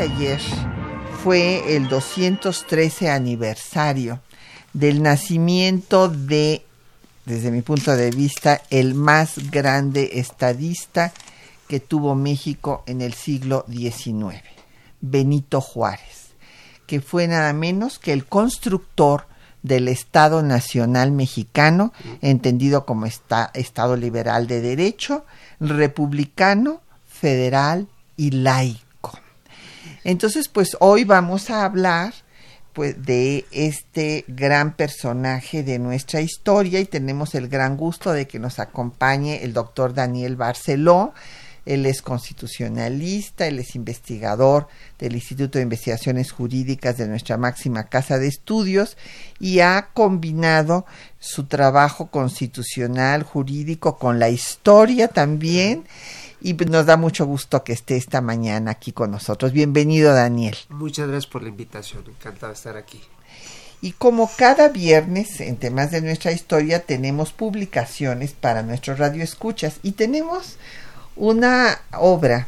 Ayer fue el 213 aniversario del nacimiento de, desde mi punto de vista, el más grande estadista que tuvo México en el siglo XIX, Benito Juárez, que fue nada menos que el constructor del Estado Nacional Mexicano, entendido como Estado liberal de derecho, republicano, federal y laico. Entonces, pues hoy vamos a hablar pues de este gran personaje de nuestra historia y tenemos el gran gusto de que nos acompañe el doctor Daniel Barceló, él es constitucionalista, él es investigador del Instituto de Investigaciones Jurídicas de nuestra máxima casa de estudios y ha combinado su trabajo constitucional, jurídico, con la historia también. Y nos da mucho gusto que esté esta mañana aquí con nosotros. Bienvenido, Daniel. Muchas gracias por la invitación. Encantado de estar aquí. Y como cada viernes en temas de nuestra historia tenemos publicaciones para nuestros radioescuchas y tenemos una obra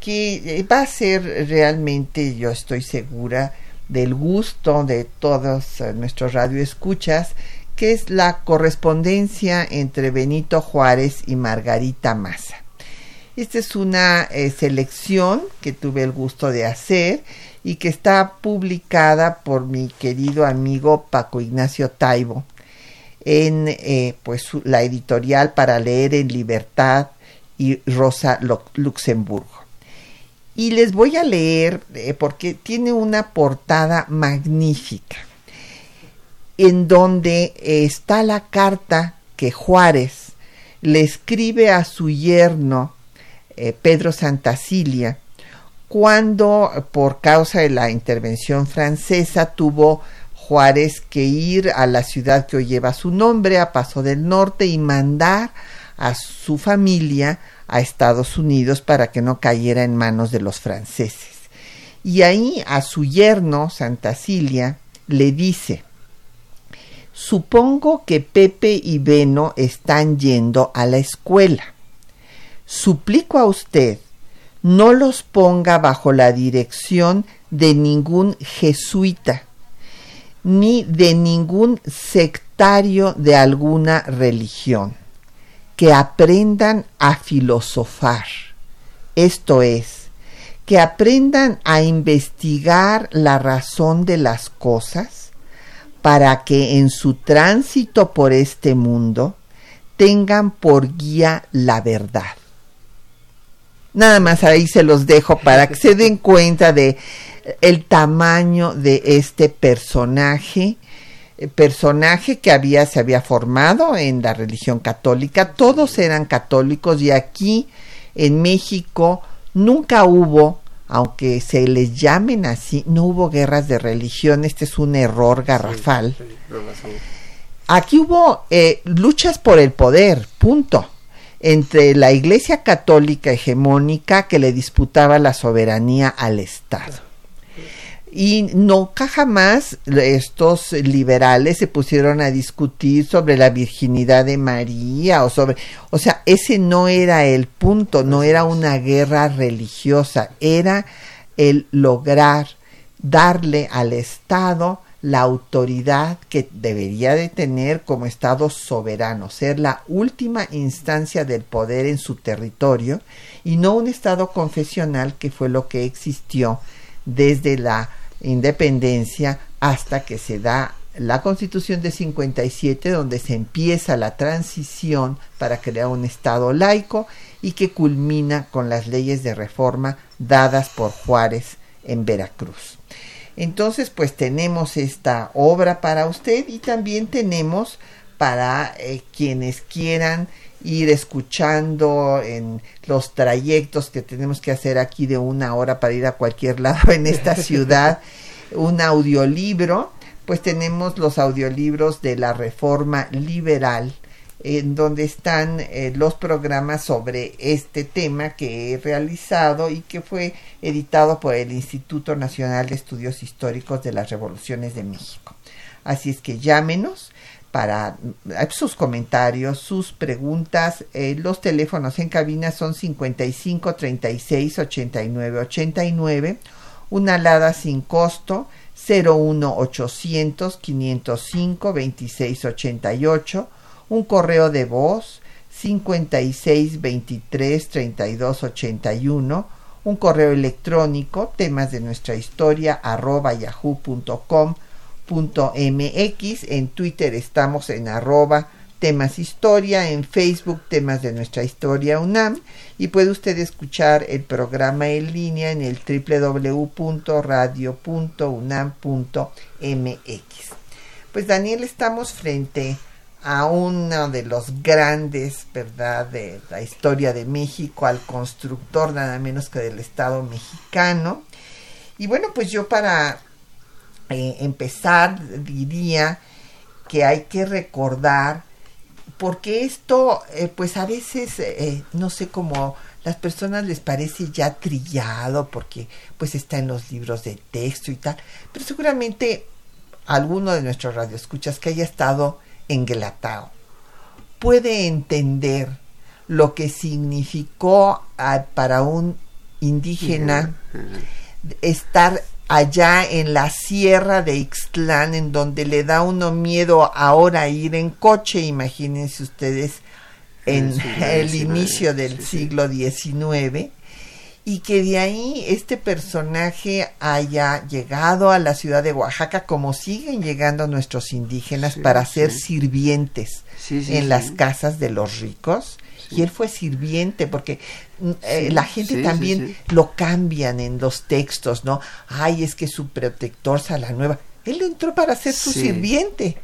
que va a ser realmente, yo estoy segura, del gusto de todos eh, nuestros radioescuchas, que es la correspondencia entre Benito Juárez y Margarita Massa. Esta es una eh, selección que tuve el gusto de hacer y que está publicada por mi querido amigo Paco Ignacio Taibo en eh, pues la editorial para leer en libertad y Rosa Luxemburgo. Y les voy a leer eh, porque tiene una portada magnífica en donde está la carta que Juárez le escribe a su yerno eh, Pedro Santacilia cuando por causa de la intervención francesa tuvo Juárez que ir a la ciudad que hoy lleva su nombre, a Paso del Norte, y mandar a su familia a Estados Unidos para que no cayera en manos de los franceses. Y ahí a su yerno, Santa Cilia, le dice, supongo que Pepe y Beno están yendo a la escuela. Suplico a usted, no los ponga bajo la dirección de ningún jesuita, ni de ningún sectario de alguna religión que aprendan a filosofar. Esto es, que aprendan a investigar la razón de las cosas para que en su tránsito por este mundo tengan por guía la verdad. Nada más ahí se los dejo para que se den cuenta de el tamaño de este personaje eh, personaje que había, se había formado en la religión católica, todos eran católicos y aquí en México nunca hubo, aunque se les llamen así, no hubo guerras de religión, este es un error garrafal. Aquí hubo eh, luchas por el poder, punto, entre la Iglesia católica hegemónica que le disputaba la soberanía al Estado. Y nunca jamás estos liberales se pusieron a discutir sobre la virginidad de María o sobre, o sea, ese no era el punto, no era una guerra religiosa, era el lograr darle al Estado la autoridad que debería de tener como Estado soberano, ser la última instancia del poder en su territorio y no un Estado confesional que fue lo que existió desde la independencia hasta que se da la constitución de 57 donde se empieza la transición para crear un Estado laico y que culmina con las leyes de reforma dadas por Juárez en Veracruz. Entonces, pues tenemos esta obra para usted y también tenemos para eh, quienes quieran ir escuchando en los trayectos que tenemos que hacer aquí de una hora para ir a cualquier lado en esta ciudad, un audiolibro, pues tenemos los audiolibros de la reforma liberal en donde están eh, los programas sobre este tema que he realizado y que fue editado por el Instituto Nacional de Estudios Históricos de las Revoluciones de México. Así es que llámenos para eh, sus comentarios, sus preguntas. Eh, los teléfonos en cabina son 55 36 89 89, una alada sin costo 01 800 505 26 88 un correo de voz 56 23 32 81, un correo electrónico temas de nuestra historia arroba yahoo.com.mx, en Twitter estamos en arroba temas historia, en Facebook temas de nuestra historia UNAM y puede usted escuchar el programa en línea en el www.radio.unam.mx. Pues Daniel, estamos frente a uno de los grandes, ¿verdad?, de la historia de México, al constructor nada menos que del Estado mexicano. Y bueno, pues yo para eh, empezar diría que hay que recordar, porque esto, eh, pues a veces, eh, no sé cómo las personas les parece ya trillado, porque pues está en los libros de texto y tal, pero seguramente alguno de nuestros radioescuchas que haya estado Guelatao puede entender lo que significó para un indígena estar allá en la sierra de Ixtlán, en donde le da uno miedo ahora ir en coche, imagínense ustedes, en el, inicio del siglo XIX, y que de ahí este personaje haya llegado a la ciudad de Oaxaca como siguen llegando nuestros indígenas para ser sirvientes en las casas de los ricos. Y él fue sirviente porque mm, eh, la gente también lo cambian en los textos, ¿no? Ay, es que su protector nueva él entró para ser su sirviente.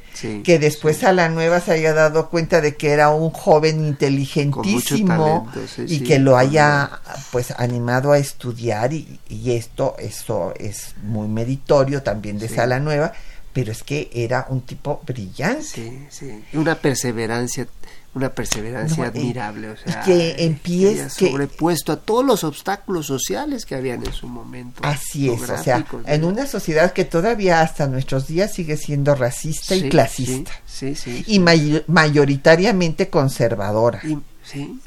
Que después a la nueva se haya dado cuenta de que era un joven inteligentísimo y que lo haya pues animado a estudiar y, y, esto eso es muy meritorio también de Sala Nueva pero es que era un tipo brillante sí sí una perseverancia una perseverancia admirable, o sea, que empieza sobrepuesto a todos los obstáculos sociales que habían en su momento. Así es, o sea, en una sociedad que todavía hasta nuestros días sigue siendo racista y clasista. Sí, sí, y mayoritariamente conservadora. Y, sí,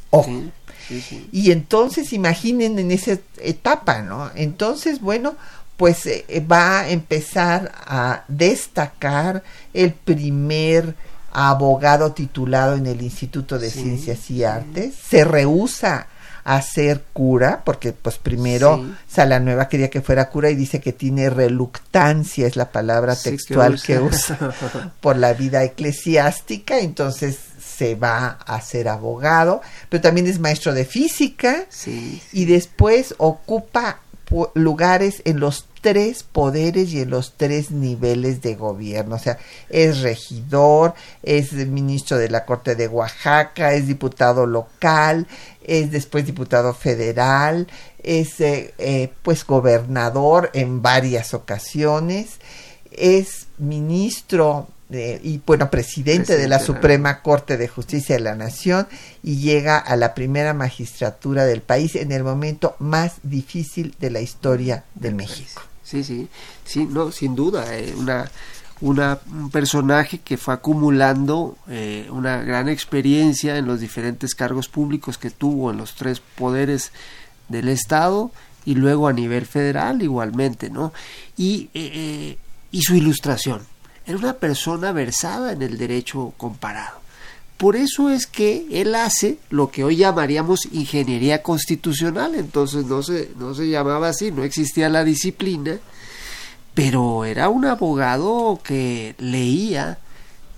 Y entonces imaginen en esa etapa, ¿no? Entonces, bueno, pues eh, va a empezar a destacar el primer abogado titulado en el Instituto de Ciencias y Artes, se rehúsa a ser cura, porque pues primero Salanueva quería que fuera cura y dice que tiene reluctancia, es la palabra textual que usa, por la vida eclesiástica, entonces se va a ser abogado, pero también es maestro de física y después ocupa lugares en los tres poderes y en los tres niveles de gobierno. O sea, es regidor, es ministro de la Corte de Oaxaca, es diputado local, es después diputado federal, es eh, eh, pues gobernador en varias ocasiones, es ministro y bueno, presidente, de la Suprema Corte de Justicia de la Nación y llega a la primera magistratura del país en el momento más difícil de la historia de México. Sí, sí, sí, no, sin duda, eh, una, una, un personaje que fue acumulando eh, una gran experiencia en los diferentes cargos públicos que tuvo en los tres poderes del Estado y luego a nivel federal igualmente, ¿no? Y, eh, y su ilustración era una persona versada en el derecho comparado. Por eso es que él hace lo que hoy llamaríamos ingeniería constitucional, entonces no se, no se llamaba así, no existía la disciplina, pero era un abogado que leía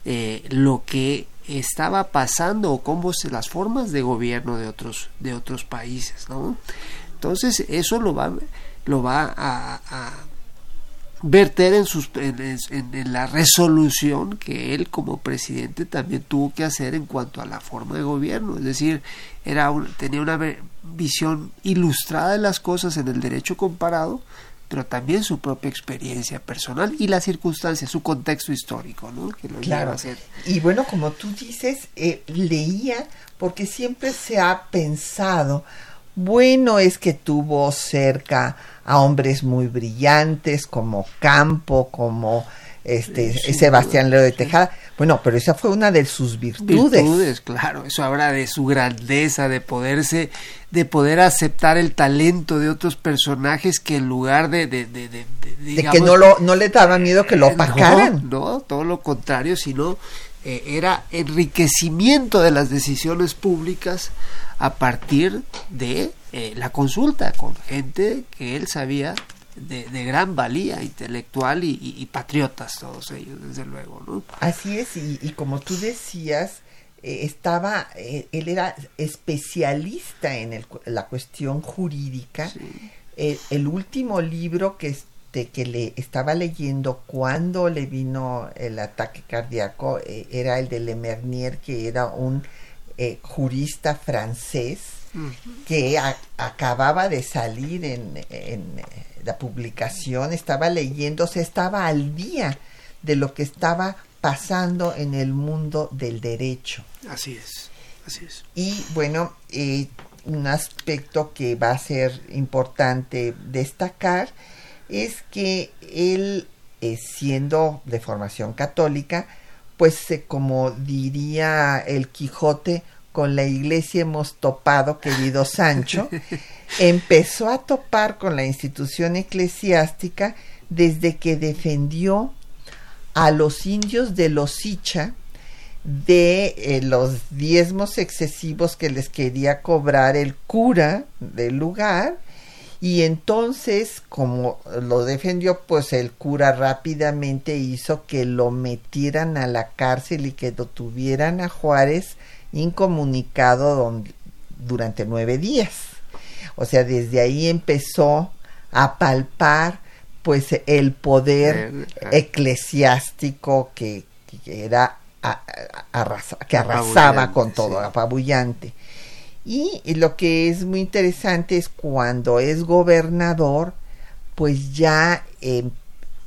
eh, lo que estaba pasando o cómo se, las formas de gobierno de otros, de otros países, ¿no? Entonces eso lo va, lo va a verter en, sus, en, la resolución que él como presidente también tuvo que hacer en cuanto a la forma de gobierno. Es decir, era tenía una visión ilustrada de las cosas en el derecho comparado, pero también su propia experiencia personal y las circunstancias, su contexto histórico, ¿no? Que lo claro. Y bueno, como tú dices, eh, leía porque siempre se ha pensado, bueno, es que tuvo cerca a hombres muy brillantes como Campo, como este Sebastián Leo de Tejada. Bueno, pero esa fue una de sus virtudes. Virtudes, claro. Eso habla de su grandeza, de poderse, de poder aceptar el talento de otros personajes que en lugar de, de, de, de, de que no lo, no le daba miedo que lo opacaran. No, no, todo lo contrario, sino eh, era enriquecimiento de las decisiones públicas a partir de eh, la consulta con gente que él sabía de, gran valía intelectual y, patriotas, todos ellos, desde luego. ¿no? Así es, y, como tú decías, eh, estaba, eh, él era especialista en la cuestión jurídica. el último libro que, este, que le estaba leyendo cuando le vino el ataque cardíaco era el de Lemernier, que era un jurista francés que acababa de salir en, en, la publicación, estaba leyéndose, estaba al día de lo que estaba pasando en el mundo del derecho. Así es, así es. Y bueno, eh, un aspecto que va a ser importante destacar es que él, eh, siendo de formación católica, pues eh, como diría el Quijote, con la iglesia hemos topado, querido Sancho, empezó a topar con la institución eclesiástica desde que defendió a los indios de los Icha de eh, los diezmos excesivos que les quería cobrar el cura del lugar y entonces como lo defendió pues el cura rápidamente hizo que lo metieran a la cárcel y que lo tuvieran a Juárez incomunicado durante nueve días. O sea, desde ahí empezó a palpar pues el poder eclesiástico que, era que arrasaba con todo, apabullante. Y, lo que es muy interesante es cuando es gobernador, pues ya em,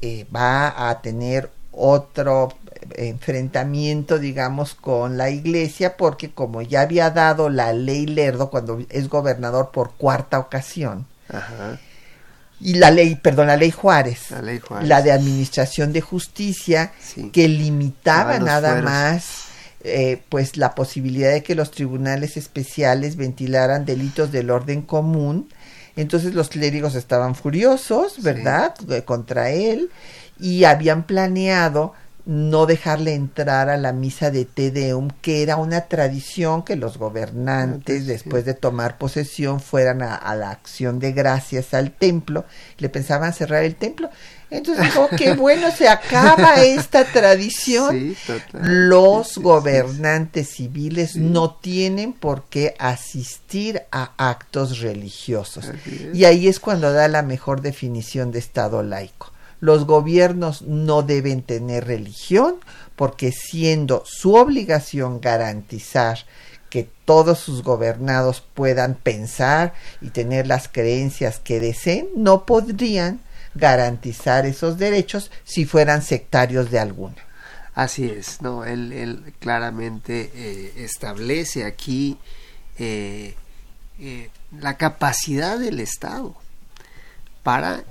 eh, va a tener otro enfrentamiento, digamos, con la iglesia, porque como ya había dado la ley Lerdo cuando es gobernador por cuarta ocasión, y la ley, perdón, la ley Juárez, la, de administración de justicia, que limitaba nada más eh, pues la posibilidad de que los tribunales especiales ventilaran delitos del orden común. Entonces los clérigos estaban furiosos, ¿verdad?, contra él y habían planeado no dejarle entrar a la misa de Te Deum, que era una tradición que los gobernantes, después de tomar posesión, fueran a, la acción de gracias al templo, le pensaban cerrar el templo. Entonces dijo, qué bueno, se acaba esta tradición. los gobernantes civiles no tienen por qué asistir a actos religiosos. Y ahí es cuando da la mejor definición de Estado laico los gobiernos no deben tener religión porque siendo su obligación garantizar que todos sus gobernados puedan pensar y tener las creencias que deseen, no podrían garantizar esos derechos si fueran sectarios de alguna. Así es, no, él, claramente eh, establece aquí eh, eh, la capacidad del Estado para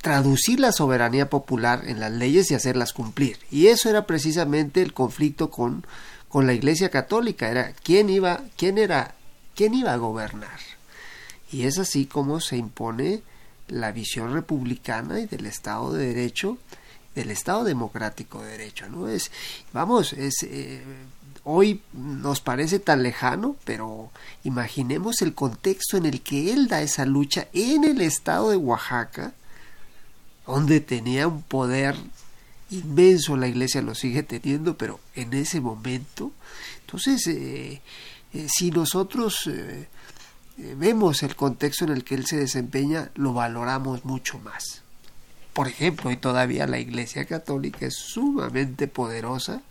traducir la soberanía popular en las leyes y hacerlas cumplir. Y eso era precisamente el conflicto con, con la Iglesia Católica, era quién iba, quién era, quién iba a gobernar. Y es así como se impone la visión republicana y del Estado de Derecho, del Estado democrático de Derecho, ¿no? Es, vamos, es eh, hoy nos parece tan lejano, pero imaginemos el contexto en el que él da esa lucha en el estado de Oaxaca, donde tenía un poder inmenso, la iglesia lo sigue teniendo, pero en ese momento, entonces, eh, eh, si nosotros eh, vemos el contexto en el que él se desempeña, lo valoramos mucho más. por ejemplo, y todavía la Iglesia Católica es sumamente poderosa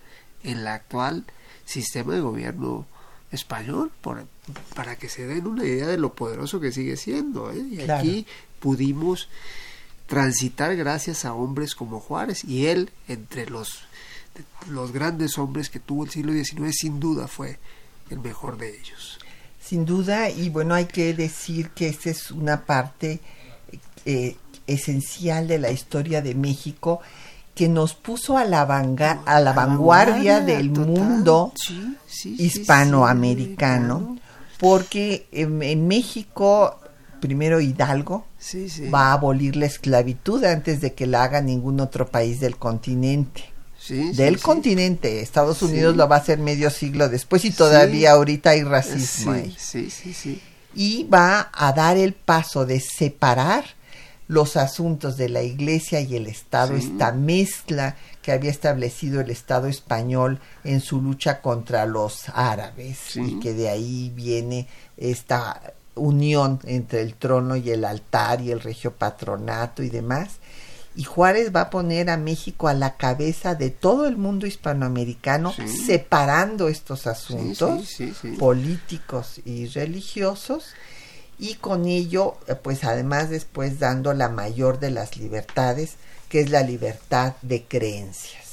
en la actual sistema de gobierno español, para que se den una idea de lo poderoso que sigue siendo. Y aquí pudimos transitar gracias a hombres como Juárez, y él, entre los, los grandes hombres que tuvo el siglo XIX, sin duda fue el mejor de ellos. Sin duda, y bueno, hay que decir que esta es una parte eh, esencial de la historia de México que nos puso a la, a la vanguardia del mundo hispanoamericano, porque en, México, primero Hidalgo, va a abolir la esclavitud antes de que la haga ningún otro país del continente. del continente. Estados Unidos lo va a hacer medio siglo después y todavía ahorita hay racismo ahí. Y va a dar el paso de separar los asuntos de la Iglesia y el Estado, esta mezcla que había establecido el Estado español en su lucha contra los árabes y que de ahí viene esta unión entre el trono y el altar y el regio patronato y demás. Y Juárez va a poner a México a la cabeza de todo el mundo hispanoamericano, separando estos asuntos políticos y religiosos y con ello, eh, pues además después dando la mayor de las libertades, que es la libertad de creencias.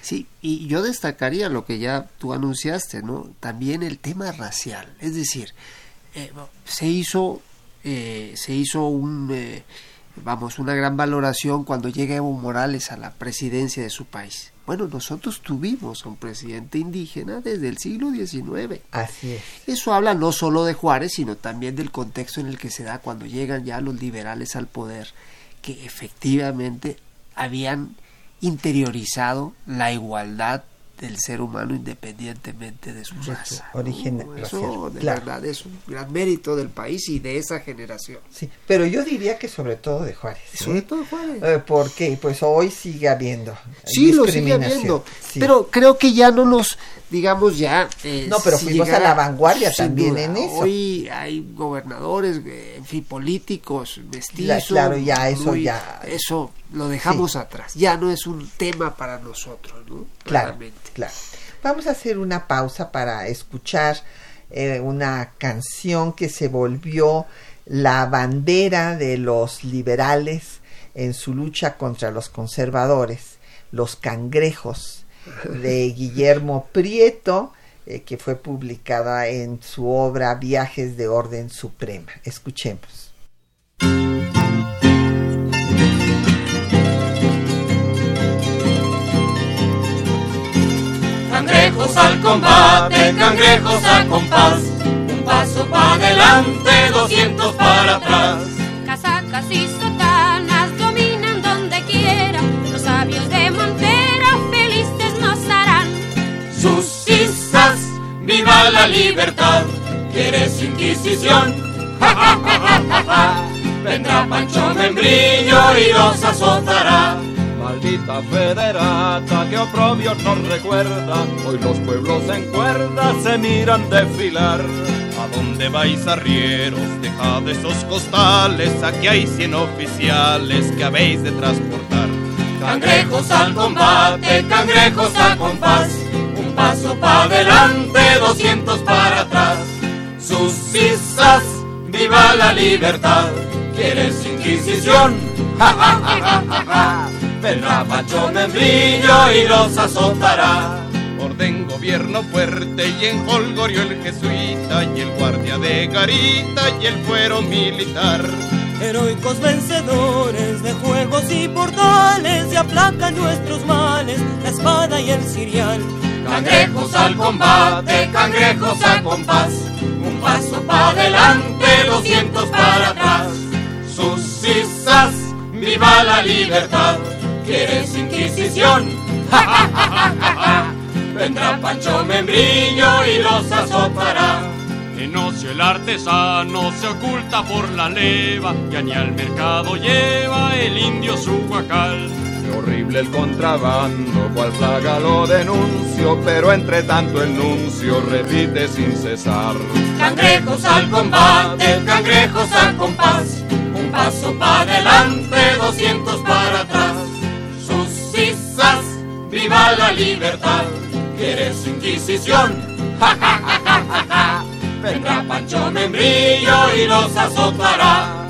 Sí, y yo destacaría lo que ya tú anunciaste, ¿no? También el tema racial, es decir, eh, se hizo eh, se hizo un vamos una gran valoración cuando llega Evo Morales a la presidencia de su país bueno, nosotros tuvimos a un presidente indígena desde el siglo XIX. Así es. Eso habla no solo de Juárez, sino también del contexto en el que se da cuando llegan ya los liberales al poder, que efectivamente habían interiorizado la igualdad del ser humano independientemente de su raza. Origen Eso de verdad es un gran mérito del país y de esa generación. Sí, pero yo diría que sobre todo de Juárez. ¿eh? Sobre todo de Juárez. Eh, porque pues hoy sigue habiendo. Sí, lo sigue habiendo. Pero creo que ya no nos, digamos ya... Eh, no, pero fuimos a la vanguardia también en eso. Hoy hay gobernadores, en fin, políticos, vestidos. claro, ya eso ya... Eso lo dejamos atrás. Ya no es un tema para nosotros, ¿no? Claramente. Claro. Vamos a hacer una pausa para escuchar eh, una canción que se volvió la bandera de los liberales en su lucha contra los conservadores, Los Cangrejos, de Guillermo Prieto, eh, que fue publicada en su obra Viajes de Orden Suprema. Escuchemos. Al combate, cangrejos a compás, un paso para adelante, doscientos para atrás. Casacas y sotanas dominan donde quiera, los sabios de Montera felices nos harán. Sus isas, viva la libertad, quieres inquisición, Vendrá Pancho Membrillo y los azotará. Maldita federata que oprobio nos recuerda, hoy los pueblos en cuerda se miran desfilar. ¿A dónde vais arrieros? Dejad esos costales, aquí hay cien oficiales que habéis de transportar. Cangrejos al combate, cangrejos a compás, un paso para adelante, doscientos para atrás. Sus cisas, viva la libertad, ¿quieres inquisición? ¡Ja, ja, ja, ja, ja! Vendrá Pancho Membrillo y los azotará. Orden gobierno fuerte y en Holgorio el jesuita y el guardia de garita y el fuero militar. Heroicos vencedores de juegos y portales y aplacan nuestros males, la espada y el cirial. Cangrejos al combate, cangrejos a compás, un paso para adelante, doscientos para atrás. Sus cisas, viva la libertad. ¿Quieres inquisición? Vendrá Pancho Membrillo y los azotará. En ocio el artesano se oculta por la leva, ya ni al mercado lleva el indio su guacal. Qué horrible el contrabando, cual plaga lo denuncio, pero entre tanto el nuncio repite sin cesar. Cangrejos al combate, cangrejos al compás, un paso para adelante, doscientos para viva la libertad. ¿Quieres inquisición? ¡Ja, ja, ja, ja, ja, ja! Vendrá Pancho Membrillo y los azotará.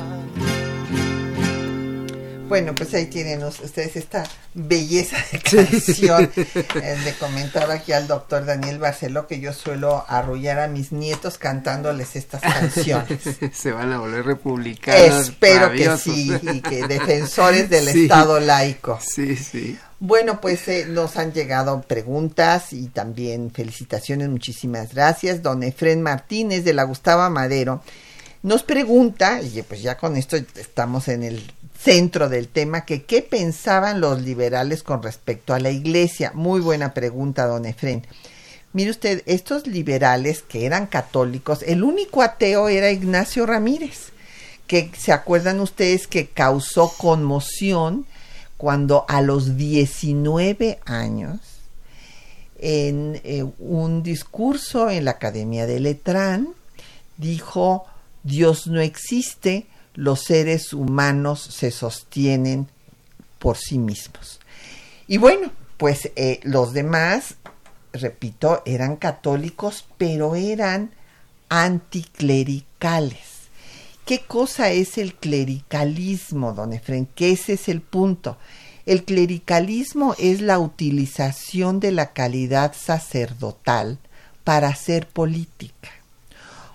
Bueno, pues ahí tienen ustedes esta belleza de canción. Eh, le comentaba aquí al doctor Daniel Barceló que yo suelo arrullar a mis nietos cantándoles estas canciones. Se van a volver republicanos. Espero que sí, y que defensores del Sí. Estado laico. Sí, sí. Bueno, pues eh, nos han llegado preguntas y también felicitaciones. Muchísimas gracias. Don Efren Martínez de la Gustava Madero nos pregunta, y pues ya con esto estamos en el centro del tema, que qué pensaban los liberales con respecto a la iglesia. Muy buena pregunta, don Efren. Mire usted, estos liberales que eran católicos, el único ateo era Ignacio Ramírez, que se acuerdan ustedes que causó conmoción cuando a los 19 años, en eh, un discurso en la Academia de Letrán, dijo, Dios no existe, los seres humanos se sostienen por sí mismos. Y bueno, pues eh, los demás, repito, eran católicos, pero eran anticlericales. ¿Qué cosa es el clericalismo, don Efren? Que ese es el punto. El clericalismo es la utilización de la calidad sacerdotal para hacer política.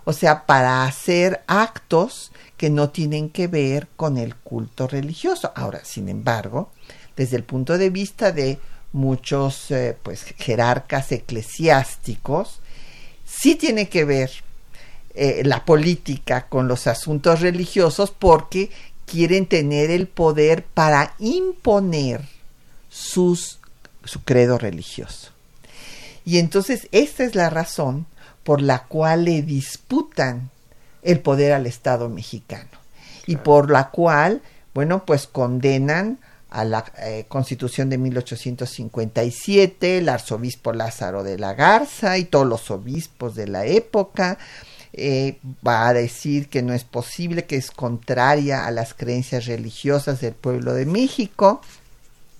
O sea, para hacer actos que no tienen que ver con el culto religioso. Ahora, sin embargo, desde el punto de vista de muchos eh, pues jerarcas eclesiásticos, sí tiene que ver eh, la política con los asuntos religiosos porque quieren tener el poder para imponer sus, su credo religioso. Y entonces esta es la razón por la cual le disputan el poder al Estado mexicano y por la cual, bueno, pues condenan a la eh, Constitución de 1857, el arzobispo Lázaro de la Garza y todos los obispos de la época, eh, va a decir que no es posible, que es contraria a las creencias religiosas del pueblo de México.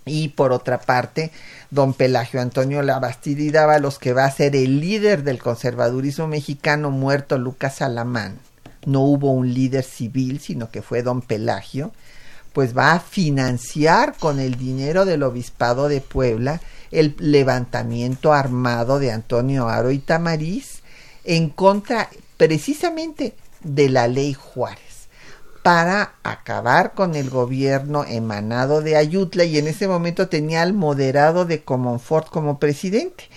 Y por otra parte, don Pelagio Antonio Labastida Dávalos, que va a ser el líder del conservadurismo mexicano, muerto Lucas Alamán. No hubo un líder civil, sino que fue don Pelagio, pues va a financiar con el dinero del obispado de Puebla el levantamiento armado de Antonio Aro y Tamariz en contra precisamente de la ley Juárez para acabar con el gobierno emanado de Ayutla y en ese momento tenía al moderado de Comonfort como presidente.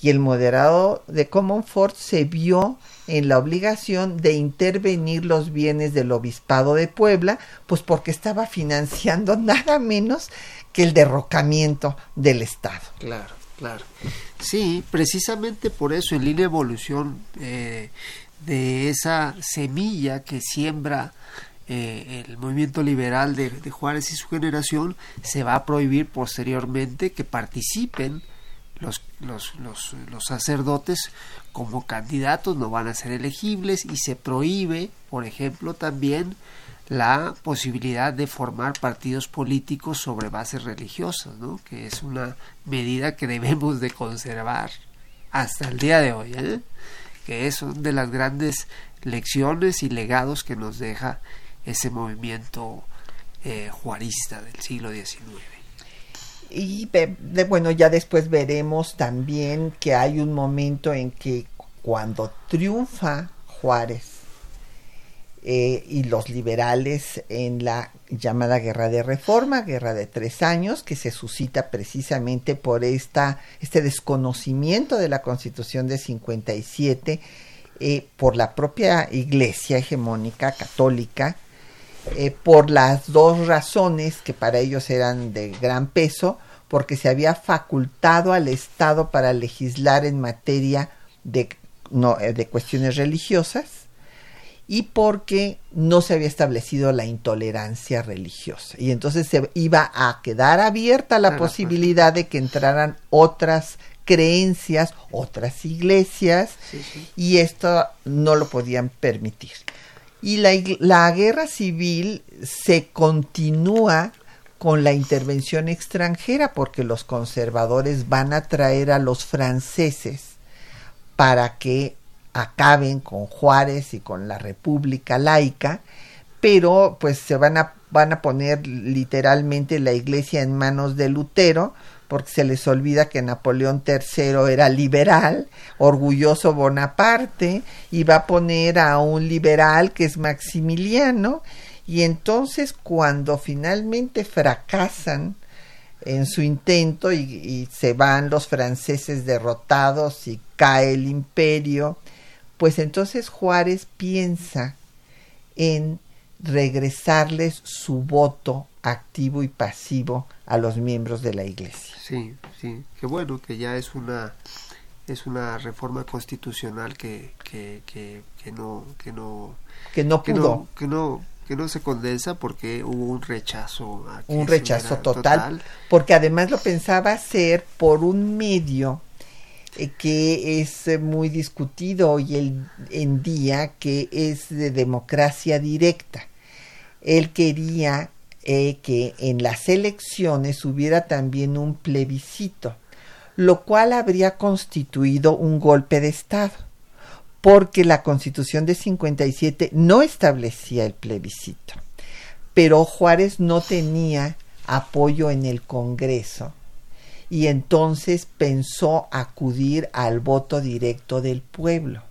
Y el moderado de Comonfort se vio en la obligación de intervenir los bienes del obispado de Puebla, pues porque estaba financiando nada menos que el derrocamiento del Estado. Claro, claro. Sí, precisamente por eso, en línea evolución eh, de esa semilla que siembra eh, el movimiento liberal de, de, Juárez y su generación, se va a prohibir posteriormente que participen los, los, los, sacerdotes como candidatos, no van a ser elegibles y se prohíbe, por ejemplo, también la posibilidad de formar partidos políticos sobre bases religiosas, ¿no? que es una medida que debemos de conservar hasta el día de hoy, ¿eh? que es una de las grandes lecciones y legados que nos deja ese movimiento eh, juarista del siglo XIX. Y bueno, ya después veremos también que hay un momento en que cuando triunfa Juárez eh, y los liberales en la llamada guerra de reforma, guerra de tres años, que se suscita precisamente por esta, este desconocimiento de la constitución de 57 eh, por la propia iglesia hegemónica católica, eh, por las dos razones que para ellos eran de gran peso, porque se había facultado al Estado para legislar en materia de, no, de cuestiones religiosas y porque no se había establecido la intolerancia religiosa. Y entonces se iba a quedar abierta la posibilidad de que entraran otras creencias, otras iglesias, sí, sí. y esto no lo podían permitir. Y la, la guerra civil se continúa con la intervención extranjera, porque los conservadores van a traer a los franceses para que acaben con Juárez y con la República laica, pero pues se van a, van a poner literalmente la iglesia en manos de Lutero, porque se les olvida que Napoleón III era liberal, orgulloso Bonaparte, y va a poner a un liberal que es Maximiliano, y entonces cuando finalmente fracasan en su intento y, y se van los franceses derrotados y cae el imperio, pues entonces Juárez piensa en regresarles su voto activo y pasivo a los miembros de la iglesia. Sí, sí, qué bueno que ya es una es una reforma constitucional que, que, que, que no que no que no que pudo no, que no que no se condensa porque hubo un rechazo un rechazo total, porque además lo pensaba hacer por un medio eh, que es eh, muy discutido hoy el- en día, que es de democracia directa. Él quería eh, que en las elecciones hubiera también un plebiscito, lo cual habría constituido un golpe de Estado, porque la Constitución de 57 no establecía el plebiscito, pero Juárez no tenía apoyo en el Congreso y entonces pensó acudir al voto directo del pueblo.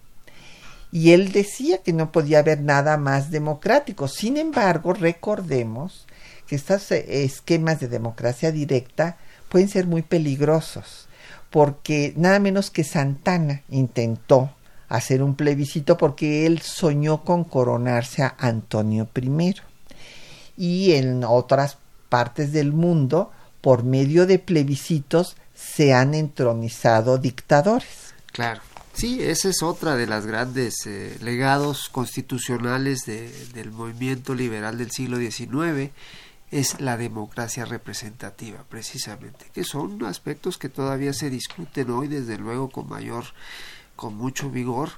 Y él decía que no podía haber nada más democrático. Sin embargo, recordemos que estos eh, esquemas de democracia directa pueden ser muy peligrosos, porque nada menos que Santana intentó hacer un plebiscito porque él soñó con coronarse a Antonio I. Y en otras partes del mundo, por medio de plebiscitos, se han entronizado dictadores. Claro. Sí, esa es otra de las grandes eh, legados constitucionales de- del movimiento liberal del siglo XIX, es la democracia representativa, precisamente, que son aspectos que todavía se discuten hoy, desde luego, con mayor, con mucho vigor,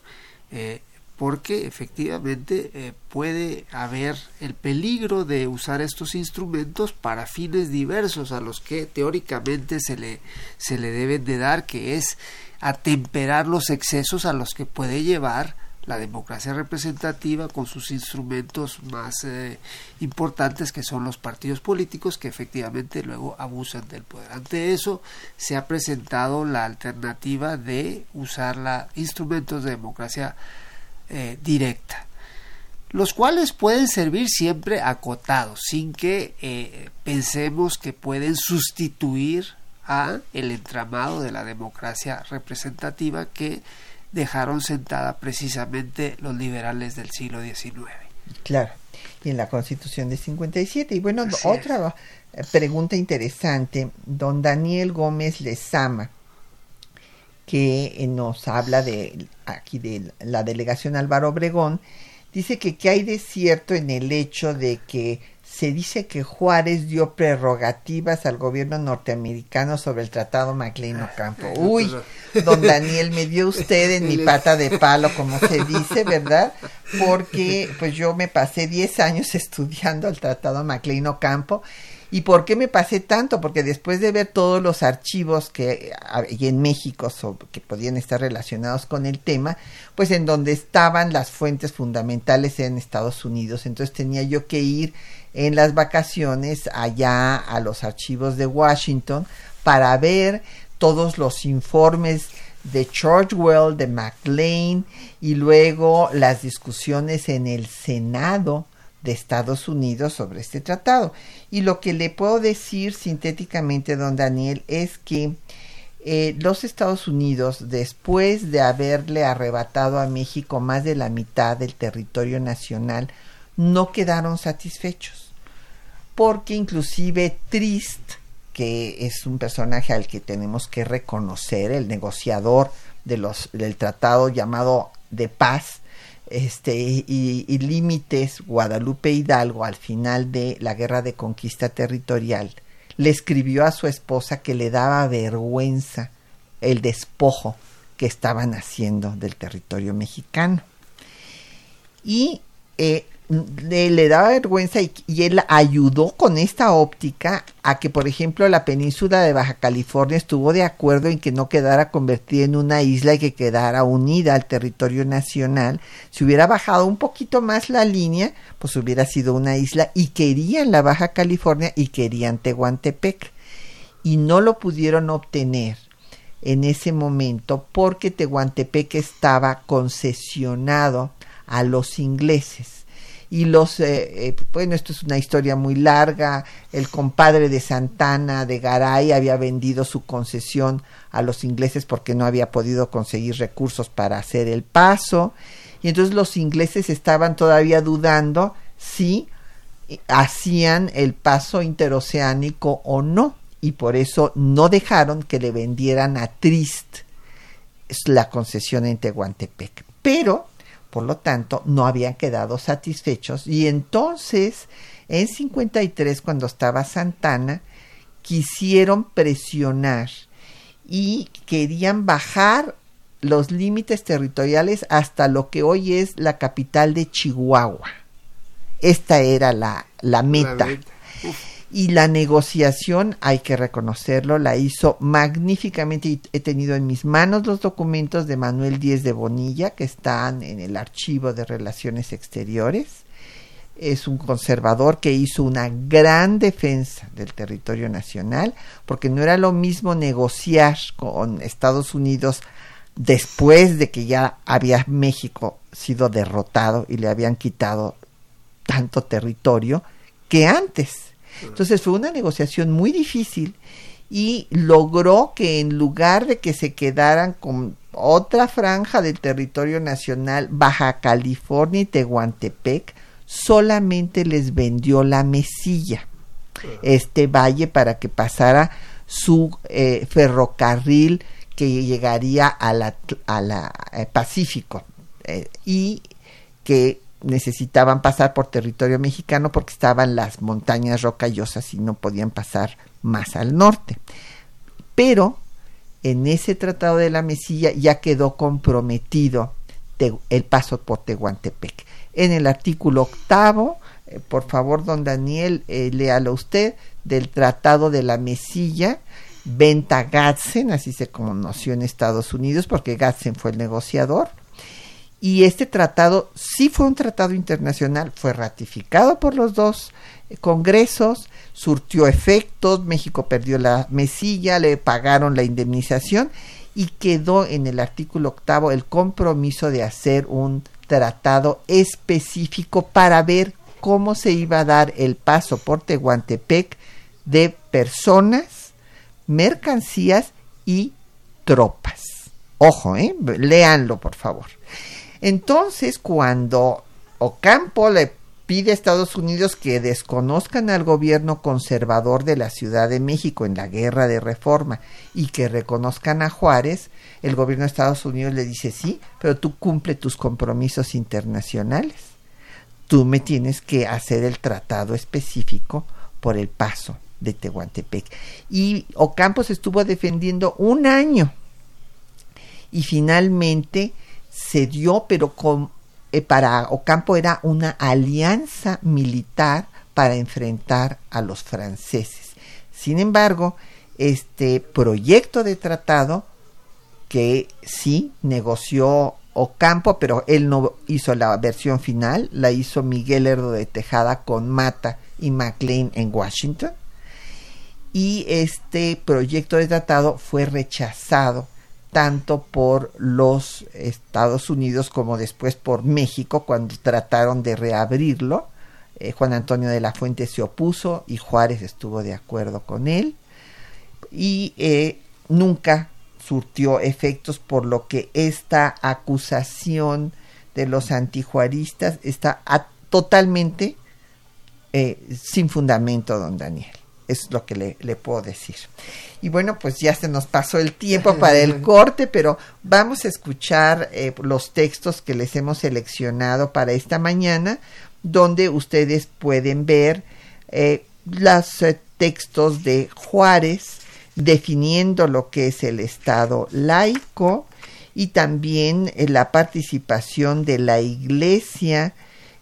eh, porque efectivamente eh, puede haber el peligro de usar estos instrumentos para fines diversos a los que teóricamente se le, se le deben de dar, que es atemperar los excesos a los que puede llevar la democracia representativa con sus instrumentos más eh, importantes que son los partidos políticos que efectivamente luego abusan del poder. Ante eso se ha presentado la alternativa de usar instrumentos de democracia eh, directa los cuales pueden servir siempre acotados, sin que eh, pensemos que pueden sustituir a el entramado de la democracia representativa que dejaron sentada precisamente los liberales del siglo XIX. Claro. Y en la Constitución de 57. Y bueno, Así otra pregunta interesante, don Daniel Gómez Lezama, que eh, nos habla de aquí de la delegación Álvaro Obregón, dice que qué hay de cierto en el hecho de que se dice que Juárez dio prerrogativas al gobierno norteamericano sobre el Tratado MacLean Ocampo. Uy, don Daniel, me dio usted en mi pata de palo, como se dice, ¿verdad? Porque pues yo me pasé 10 años estudiando el Tratado MacLean Ocampo. ¿Y por qué me pasé tanto? Porque después de ver todos los archivos que hay en México sobre, que podían estar relacionados con el tema, pues en donde estaban las fuentes fundamentales en Estados Unidos. Entonces tenía yo que ir en las vacaciones allá a los archivos de Washington para ver todos los informes de Churchwell, de McLean y luego las discusiones en el Senado de Estados Unidos sobre este tratado. Y lo que le puedo decir sintéticamente, don Daniel, es que eh, los Estados Unidos, después de haberle arrebatado a México más de la mitad del territorio nacional, no quedaron satisfechos. Porque inclusive Trist, que es un personaje al que tenemos que reconocer, el negociador del tratado llamado de paz, este, y, y límites Guadalupe Hidalgo al final de la guerra de conquista territorial, le escribió a su esposa que le daba vergüenza el despojo que estaban haciendo del territorio mexicano. Y eh, le, daba vergüenza y, y él ayudó con esta óptica a que, por ejemplo, la península de Baja California estuvo de acuerdo en que no quedara convertida en una isla y que quedara unida al territorio nacional. Si hubiera bajado un poquito más la línea, pues hubiera sido una isla y querían la Baja California y querían Tehuantepec. Y no lo pudieron obtener en ese momento porque Tehuantepec estaba concesionado a los ingleses. Y los, eh, eh, bueno, esto es una historia muy larga. El compadre de Santana de Garay había vendido su concesión a los ingleses porque no había podido conseguir recursos para hacer el paso. Y entonces los ingleses estaban todavía dudando si hacían el paso interoceánico o no. Y por eso no dejaron que le vendieran a Trist la concesión en Tehuantepec. Pero por lo tanto, no habían quedado satisfechos y entonces, en 53, cuando estaba Santana, quisieron presionar y querían bajar los límites territoriales hasta lo que hoy es la capital de Chihuahua. Esta era la, la meta. La meta. Y la negociación, hay que reconocerlo, la hizo magníficamente. Y he tenido en mis manos los documentos de Manuel Díez de Bonilla, que están en el archivo de Relaciones Exteriores. Es un conservador que hizo una gran defensa del territorio nacional, porque no era lo mismo negociar con Estados Unidos después de que ya había México sido derrotado y le habían quitado tanto territorio que antes. Entonces fue una negociación muy difícil y logró que en lugar de que se quedaran con otra franja del territorio nacional, Baja California y Tehuantepec, solamente les vendió la mesilla, este valle para que pasara su eh, ferrocarril que llegaría a la, a la eh, Pacífico eh, y que necesitaban pasar por territorio mexicano porque estaban las montañas rocallosas y no podían pasar más al norte. Pero en ese tratado de la Mesilla ya quedó comprometido el paso por Tehuantepec. En el artículo octavo, eh, por favor, don Daniel, eh, léalo usted, del tratado de la Mesilla, venta Gatzen, así se conoció en Estados Unidos, porque Gatzen fue el negociador, y este tratado sí fue un tratado internacional, fue ratificado por los dos congresos, surtió efectos, México perdió la mesilla, le pagaron la indemnización y quedó en el artículo octavo el compromiso de hacer un tratado específico para ver cómo se iba a dar el paso por Tehuantepec de personas, mercancías y tropas. Ojo, ¿eh? por favor. Entonces, cuando Ocampo le pide a Estados Unidos que desconozcan al gobierno conservador de la Ciudad de México en la guerra de reforma y que reconozcan a Juárez, el gobierno de Estados Unidos le dice sí, pero tú cumple tus compromisos internacionales. Tú me tienes que hacer el tratado específico por el paso de Tehuantepec. Y Ocampo se estuvo defendiendo un año. Y finalmente se dio, pero eh, para Ocampo era una alianza militar para enfrentar a los franceses. Sin embargo, este proyecto de tratado que sí negoció Ocampo, pero él no hizo la versión final, la hizo Miguel Herdo de Tejada con Mata y McLean en Washington. Y este proyecto de tratado fue rechazado tanto por los Estados Unidos como después por México cuando trataron de reabrirlo. Eh, Juan Antonio de la Fuente se opuso y Juárez estuvo de acuerdo con él y eh, nunca surtió efectos por lo que esta acusación de los antijuaristas está totalmente eh, sin fundamento, don Daniel es lo que le, le, puedo decir. Y bueno, pues ya se nos pasó el tiempo para el corte, pero vamos a escuchar eh, los textos que les hemos seleccionado para esta mañana, donde ustedes pueden ver eh, los eh, textos de Juárez definiendo lo que es el Estado laico y también la participación de la Iglesia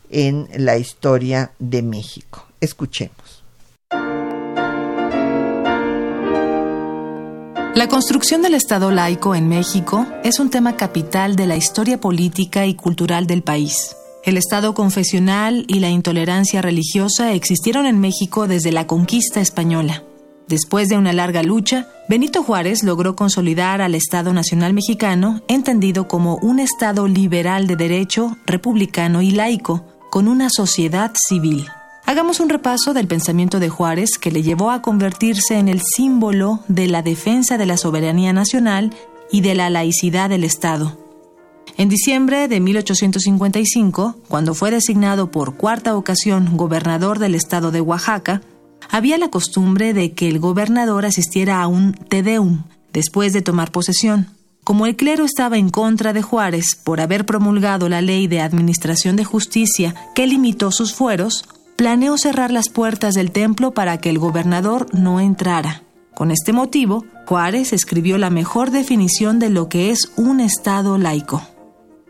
en la historia de México. Escuchemos. La construcción del Estado laico en México es un tema capital de la historia política y cultural del país. El Estado confesional y la intolerancia religiosa existieron en México desde la conquista española. Después de una larga lucha, Benito Juárez logró consolidar al Estado Nacional Mexicano, entendido como un Estado liberal de derecho, republicano y laico, con una sociedad civil. Hagamos un repaso del pensamiento de Juárez que le llevó a convertirse en el símbolo de la defensa de la soberanía nacional y de la laicidad del Estado. En diciembre de 1855, cuando fue designado por cuarta ocasión gobernador del estado de Oaxaca, había la costumbre de que el gobernador asistiera a un Te Deum después de tomar posesión. Como el clero estaba en contra de Juárez por haber promulgado la ley de administración de justicia que limitó sus fueros, planeó cerrar las puertas del templo para que el gobernador no entrara. Con este motivo, Juárez escribió la mejor definición de lo que es un Estado laico.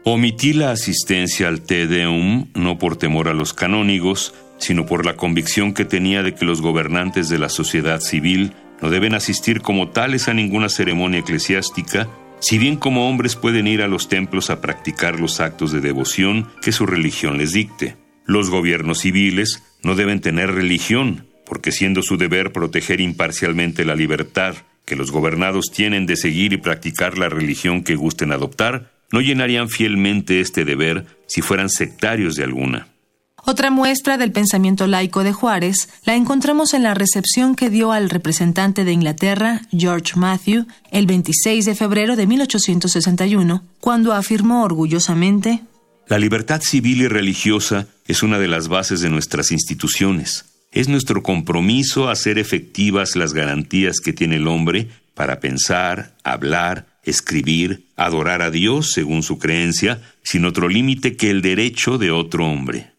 Omití la asistencia al Te Deum no por temor a los canónigos, sino por la convicción que tenía de que los gobernantes de la sociedad civil no deben asistir como tales a ninguna ceremonia eclesiástica, si bien como hombres pueden ir a los templos a practicar los actos de devoción que su religión les dicte. Los gobiernos civiles no deben tener religión, porque siendo su deber proteger imparcialmente la libertad que los gobernados tienen de seguir y practicar la religión que gusten adoptar, no llenarían fielmente este deber si fueran sectarios de alguna. Otra muestra del pensamiento laico de Juárez la encontramos en la recepción que dio al representante de Inglaterra, George Matthew, el 26 de febrero de 1861, cuando afirmó orgullosamente la libertad civil y religiosa es una de las bases de nuestras instituciones. Es nuestro compromiso hacer efectivas las garantías que tiene el hombre para pensar, hablar, escribir, adorar a Dios según su creencia, sin otro límite que el derecho de otro hombre.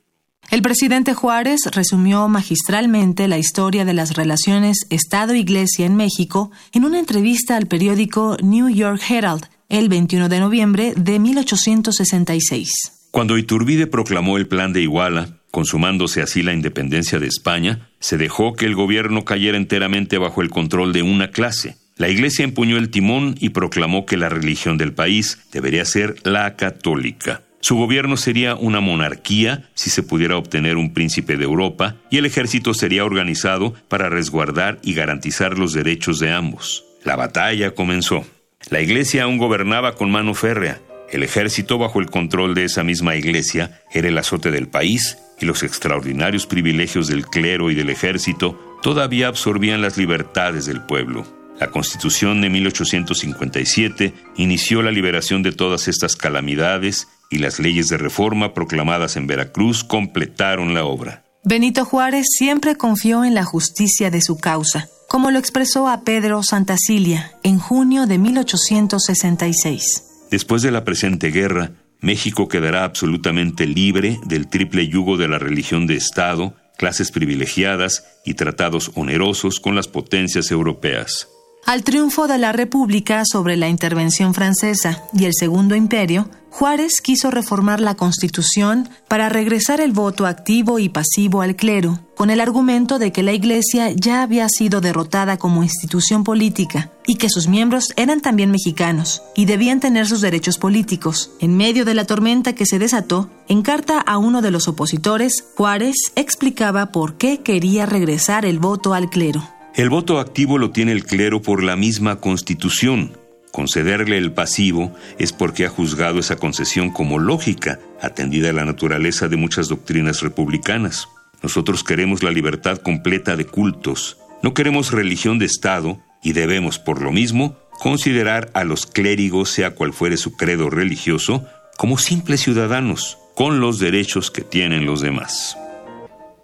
El presidente Juárez resumió magistralmente la historia de las relaciones Estado-Iglesia en México en una entrevista al periódico New York Herald el 21 de noviembre de 1866. Cuando Iturbide proclamó el Plan de Iguala, consumándose así la independencia de España, se dejó que el gobierno cayera enteramente bajo el control de una clase. La Iglesia empuñó el timón y proclamó que la religión del país debería ser la católica. Su gobierno sería una monarquía si se pudiera obtener un príncipe de Europa y el ejército sería organizado para resguardar y garantizar los derechos de ambos. La batalla comenzó. La Iglesia aún gobernaba con mano férrea. El ejército, bajo el control de esa misma iglesia, era el azote del país y los extraordinarios privilegios del clero y del ejército todavía absorbían las libertades del pueblo. La Constitución de 1857 inició la liberación de todas estas calamidades y las leyes de reforma proclamadas en Veracruz completaron la obra. Benito Juárez siempre confió en la justicia de su causa, como lo expresó a Pedro Santacilia en junio de 1866. Después de la presente guerra, México quedará absolutamente libre del triple yugo de la religión de Estado, clases privilegiadas y tratados onerosos con las potencias europeas. Al triunfo de la República sobre la intervención francesa y el Segundo Imperio, Juárez quiso reformar la Constitución para regresar el voto activo y pasivo al clero, con el argumento de que la Iglesia ya había sido derrotada como institución política y que sus miembros eran también mexicanos y debían tener sus derechos políticos. En medio de la tormenta que se desató, en carta a uno de los opositores, Juárez explicaba por qué quería regresar el voto al clero. El voto activo lo tiene el clero por la misma Constitución. Concederle el pasivo es porque ha juzgado esa concesión como lógica, atendida a la naturaleza de muchas doctrinas republicanas. Nosotros queremos la libertad completa de cultos, no queremos religión de Estado y debemos, por lo mismo, considerar a los clérigos, sea cual fuere su credo religioso, como simples ciudadanos, con los derechos que tienen los demás.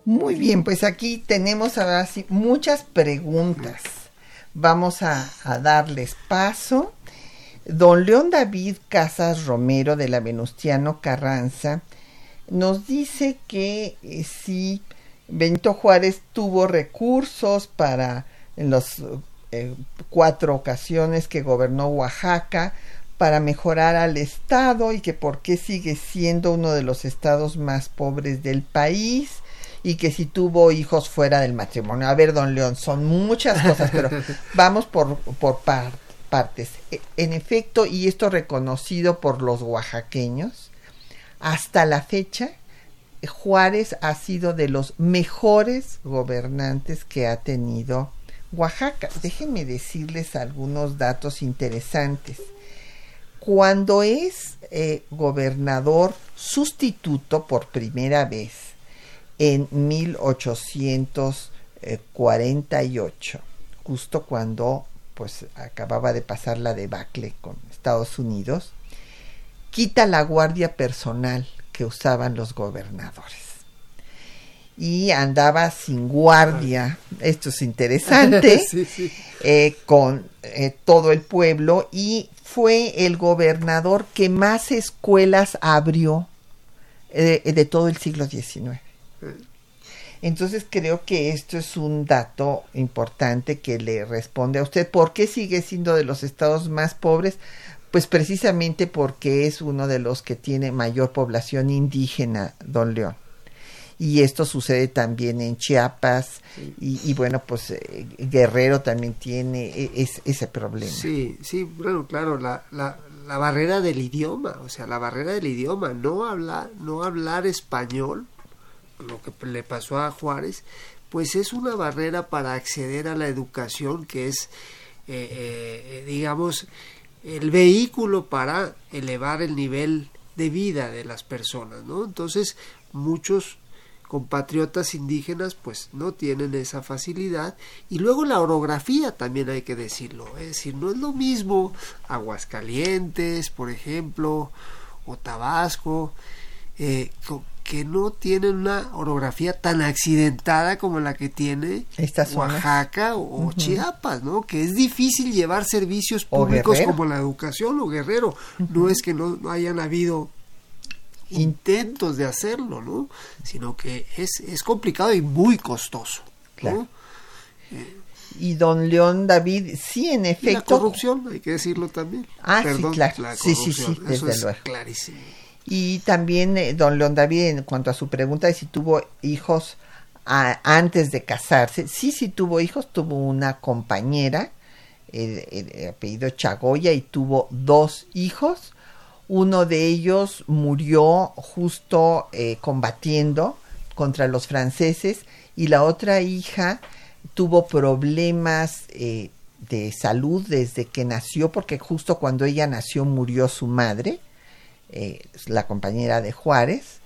Muy bien, pues aquí tenemos ahora sí muchas preguntas. Vamos a, darles paso. Don León David Casas Romero de la Venustiano Carranza nos dice que eh, si Benito Juárez tuvo recursos para en las eh, cuatro ocasiones que gobernó Oaxaca para mejorar al Estado y que por qué sigue siendo uno de los estados más pobres del país y que si tuvo hijos fuera del matrimonio. A ver, don León, son muchas cosas, pero vamos por, por partes. E, en efecto, y esto reconocido por los oaxaqueños, hasta la fecha, Juárez ha sido de los mejores gobernantes que ha tenido Oaxaca. Déjenme decirles algunos datos interesantes. Cuando es eh, gobernador sustituto por primera vez en 1848, justo cuando pues acababa de pasar la debacle con Estados Unidos, quita la guardia personal que usaban los gobernadores. Y andaba sin guardia, esto es interesante, eh, con eh, todo el pueblo y fue el gobernador que más escuelas abrió eh, de todo el siglo XIX. Entonces creo que esto es un dato importante que le responde a usted. ¿Por qué sigue siendo de los estados más pobres? Pues precisamente porque es uno de los que tiene mayor población indígena, don León. Y esto sucede también en Chiapas y, bueno, pues eh, Guerrero también tiene e, ese problema. Sí, sí, bueno, claro, la, la, la, barrera del idioma, o sea, la barrera del idioma, no hablar, no hablar español, lo que le pasó a Juárez, pues es una barrera para acceder a la educación que es, eh, eh, digamos, el vehículo para elevar el nivel de vida de las personas, ¿no? Entonces, muchos compatriotas indígenas pues no tienen esa facilidad y luego la orografía también hay que decirlo es decir no es lo mismo Aguascalientes por ejemplo o Tabasco eh, que no tienen una orografía tan accidentada como la que tiene Oaxaca o, Chiapas, ¿no? Que es difícil llevar servicios públicos como la educación o Guerrero. No es que no, hayan habido intentos de hacerlo, ¿no? Sino que es, es complicado y muy costoso. ¿no? y don León David, sí, en efecto. la corrupción, hay que decirlo también. Ah, sí, claro. sí, sí, sí, desde Eso es clarísimo. Y también eh, don León David, en cuanto a su pregunta de si tuvo hijos antes de casarse, sí, sí tuvo hijos, tuvo una compañera, el, apellido Chagoya, y tuvo dos hijos. Uno de ellos murió justo eh, combatiendo contra los franceses y la otra hija tuvo problemas eh, de salud desde que nació, porque justo cuando ella nació murió su madre eh, la compañera de Juárez.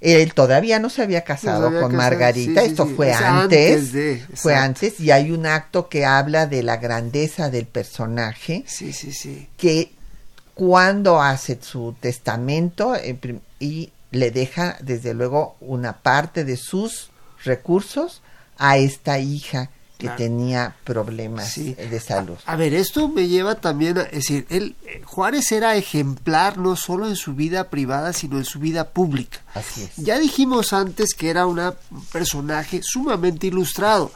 Él todavía no se había casado con Margarita, esto fue antes, fue antes, y hay un acto que habla de la grandeza del personaje, sí, sí, sí. que cuando hace su testamento y le deja desde luego una parte de sus recursos a esta hija que tenía problemas de salud. A, ver, esto me lleva también a decir, él, eh, Juárez era ejemplar no solo en su vida privada, sino en su vida pública. Así es. Ya dijimos antes que era un personaje sumamente ilustrado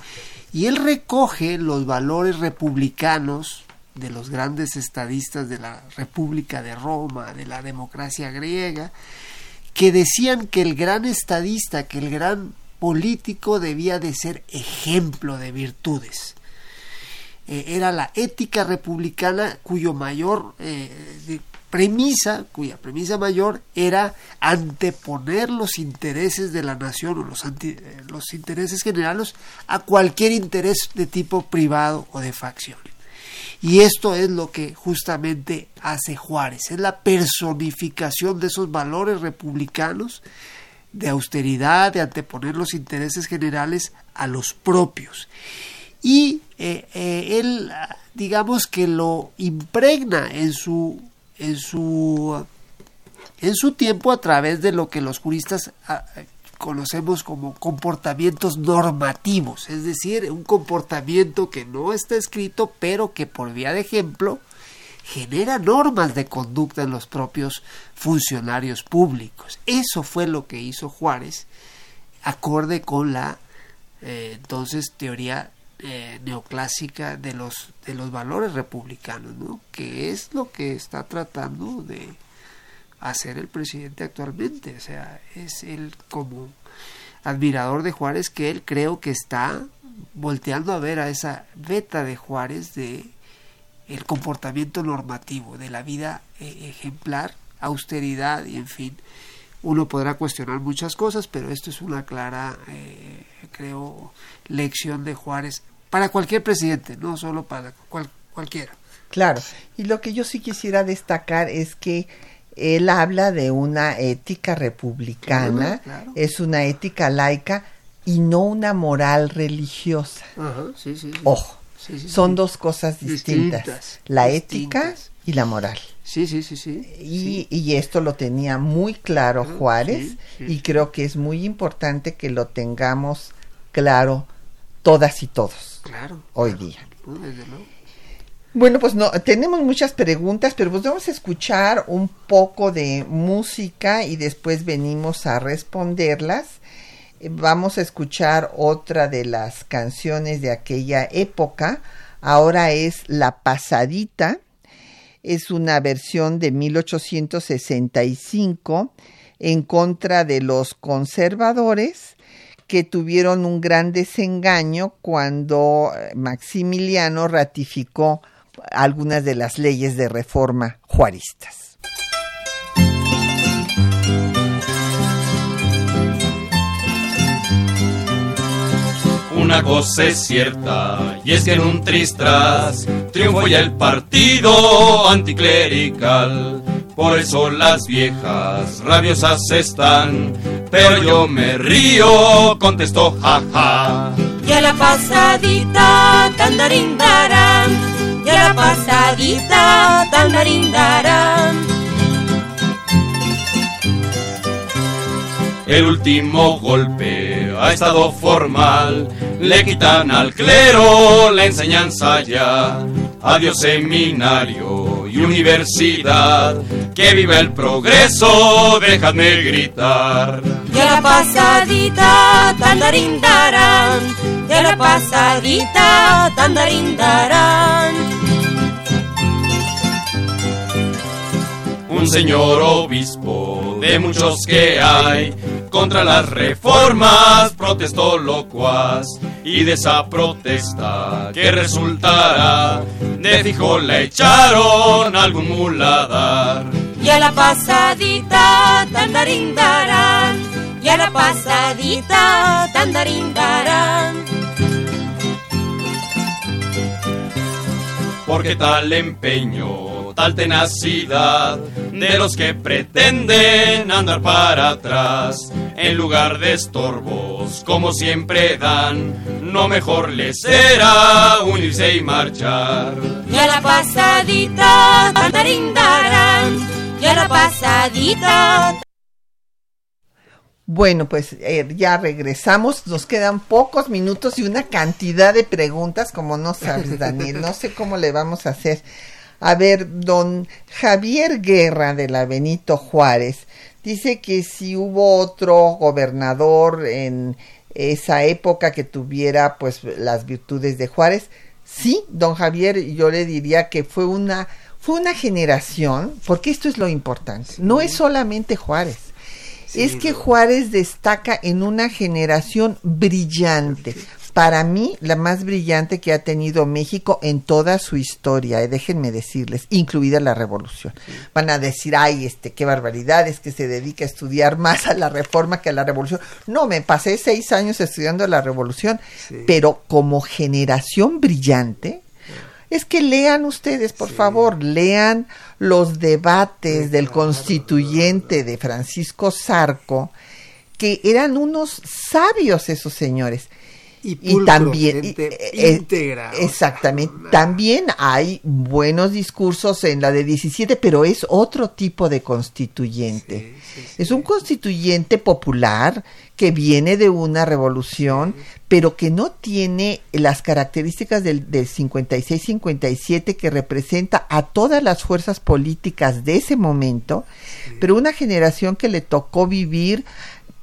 y él recoge los valores republicanos de los grandes estadistas de la República de Roma, de la democracia griega, que decían que el gran estadista, que el gran político debía de ser ejemplo de virtudes. Eh, era la ética republicana cuyo mayor eh, premisa, cuya premisa mayor era anteponer los intereses de la nación o los, eh, los intereses generales a cualquier interés de tipo privado o de facción. Y esto es lo que justamente hace Juárez, es la personificación de esos valores republicanos de austeridad, de anteponer los intereses generales a los propios. Y eh, eh, él, digamos que lo impregna en su, en su, en su tiempo a través de lo que los juristas ah, conocemos como comportamientos normativos, es decir, un comportamiento que no está escrito, pero que por vía de ejemplo genera normas de conducta en los propios funcionarios públicos. Eso fue lo que hizo Juárez, acorde con la eh, entonces teoría eh, neoclásica de los de los valores republicanos, ¿no? Que es lo que está tratando de hacer el presidente actualmente, o sea, es él como admirador de Juárez que él creo que está volteando a ver a esa beta de Juárez de el comportamiento normativo, de la vida eh, ejemplar, austeridad y en fin. Uno podrá cuestionar muchas cosas, pero esto es una clara, eh, creo, lección de Juárez para cualquier presidente, no solo para cualquiera. Claro, y lo que yo sí quisiera destacar es que él habla de una ética republicana, es una ética laica y no una moral religiosa. Ojo, son dos cosas distintas, la ética y la moral. Sí, sí, sí, sí. Y, y esto lo tenía muy claro Juárez y creo que es muy importante que lo tengamos claro todas y todos claro, hoy día. Bueno, pues no, tenemos muchas preguntas, pero pues vamos a escuchar un poco de música y después venimos a responderlas. Vamos a escuchar otra de las canciones de aquella época. Ahora es La Pasadita. Es una versión de 1865 en contra de los conservadores que tuvieron un gran desengaño cuando Maximiliano ratificó algunas de las leyes de reforma juaristas. Una cosa es cierta, y es que en un tristras triunfó ya el partido anticlerical. Por eso las viejas rabiosas están, pero yo me río, contestó jaja. Y a la pasadita, tandarindarán y a la pasadita tandarindarán. El último golpe ha estado formal, le quitan al clero la enseñanza ya. Adiós seminario y universidad, que viva el progreso, déjame gritar. Y a la pasadita tandarindarán, y a la pasadita tandarindarán. un señor obispo de muchos que hay contra las reformas protestó locuaz y de esa protesta que resultará de fijo le echaron algún muladar. Y a la pasadita tandarindarán y a la pasadita tandarindarán. Porque tal empeño tal tenacidad de los que pretenden andar para atrás. En lugar de estorbos como siempre dan no mejor les será unirse y marchar. Y a la pasadita tandarindarán y a la pasadita bueno, pues eh, ya regresamos, nos quedan pocos minutos y una cantidad de preguntas, como no sabes, Daniel, no sé cómo le vamos a hacer. A ver, don Javier Guerra de la Benito Juárez dice que si hubo otro gobernador en esa época que tuviera pues las virtudes de Juárez, sí, don Javier, yo le diría que fue una fue una generación, porque esto es lo importante, no es solamente Juárez, es que Juárez destaca en una generación brillante, para mí la más brillante que ha tenido México en toda su historia, eh, déjenme decirles, incluida la revolución. Van a decir, ay, este, qué barbaridad, es que se dedica a estudiar más a la reforma que a la revolución. No, me pasé seis años estudiando la revolución, pero como generación brillante, es que lean ustedes, por favor, lean los debates del constituyente de Francisco Zarco, que eran unos sabios esos señores y, también eh, íntegra. Exactamente. También hay buenos discursos en la de 17, pero es otro tipo de constituyente. es un constituyente popular que viene de una revolución, pero que no tiene las características del, del 56-57 que representa a todas las fuerzas políticas de ese momento, pero una generación que le tocó vivir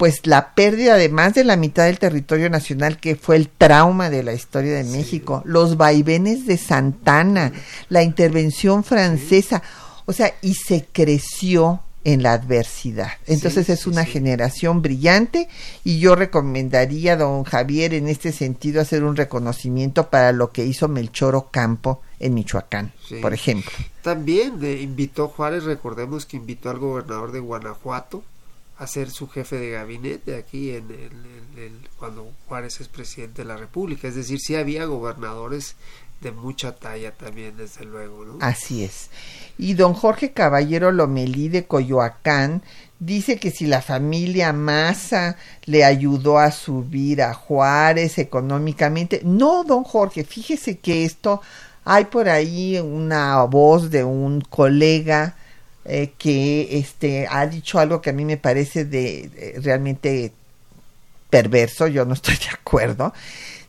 pues la pérdida de más de la mitad del territorio nacional que fue el trauma de la historia de México, los vaivenes de Santana, la intervención francesa, o sea, y se creció en la adversidad. Entonces es una generación brillante y yo recomendaría a don Javier en este sentido hacer un reconocimiento para lo que hizo Melchor Ocampo en Michoacán, por ejemplo. También de, invitó Juárez, recordemos que invitó al gobernador de Guanajuato a ser su jefe de gabinete aquí en el, cuando Juárez es presidente de la República. Es decir, sí había gobernadores de mucha talla también, desde luego. ¿no? Así es. Y don Jorge Caballero Lomelí de Coyoacán dice que si la familia Massa le ayudó a subir a Juárez económicamente. No, don Jorge, fíjese que esto hay por ahí una voz de un colega eh, que este ha dicho algo que a mí me parece de realmente perverso, yo no estoy de acuerdo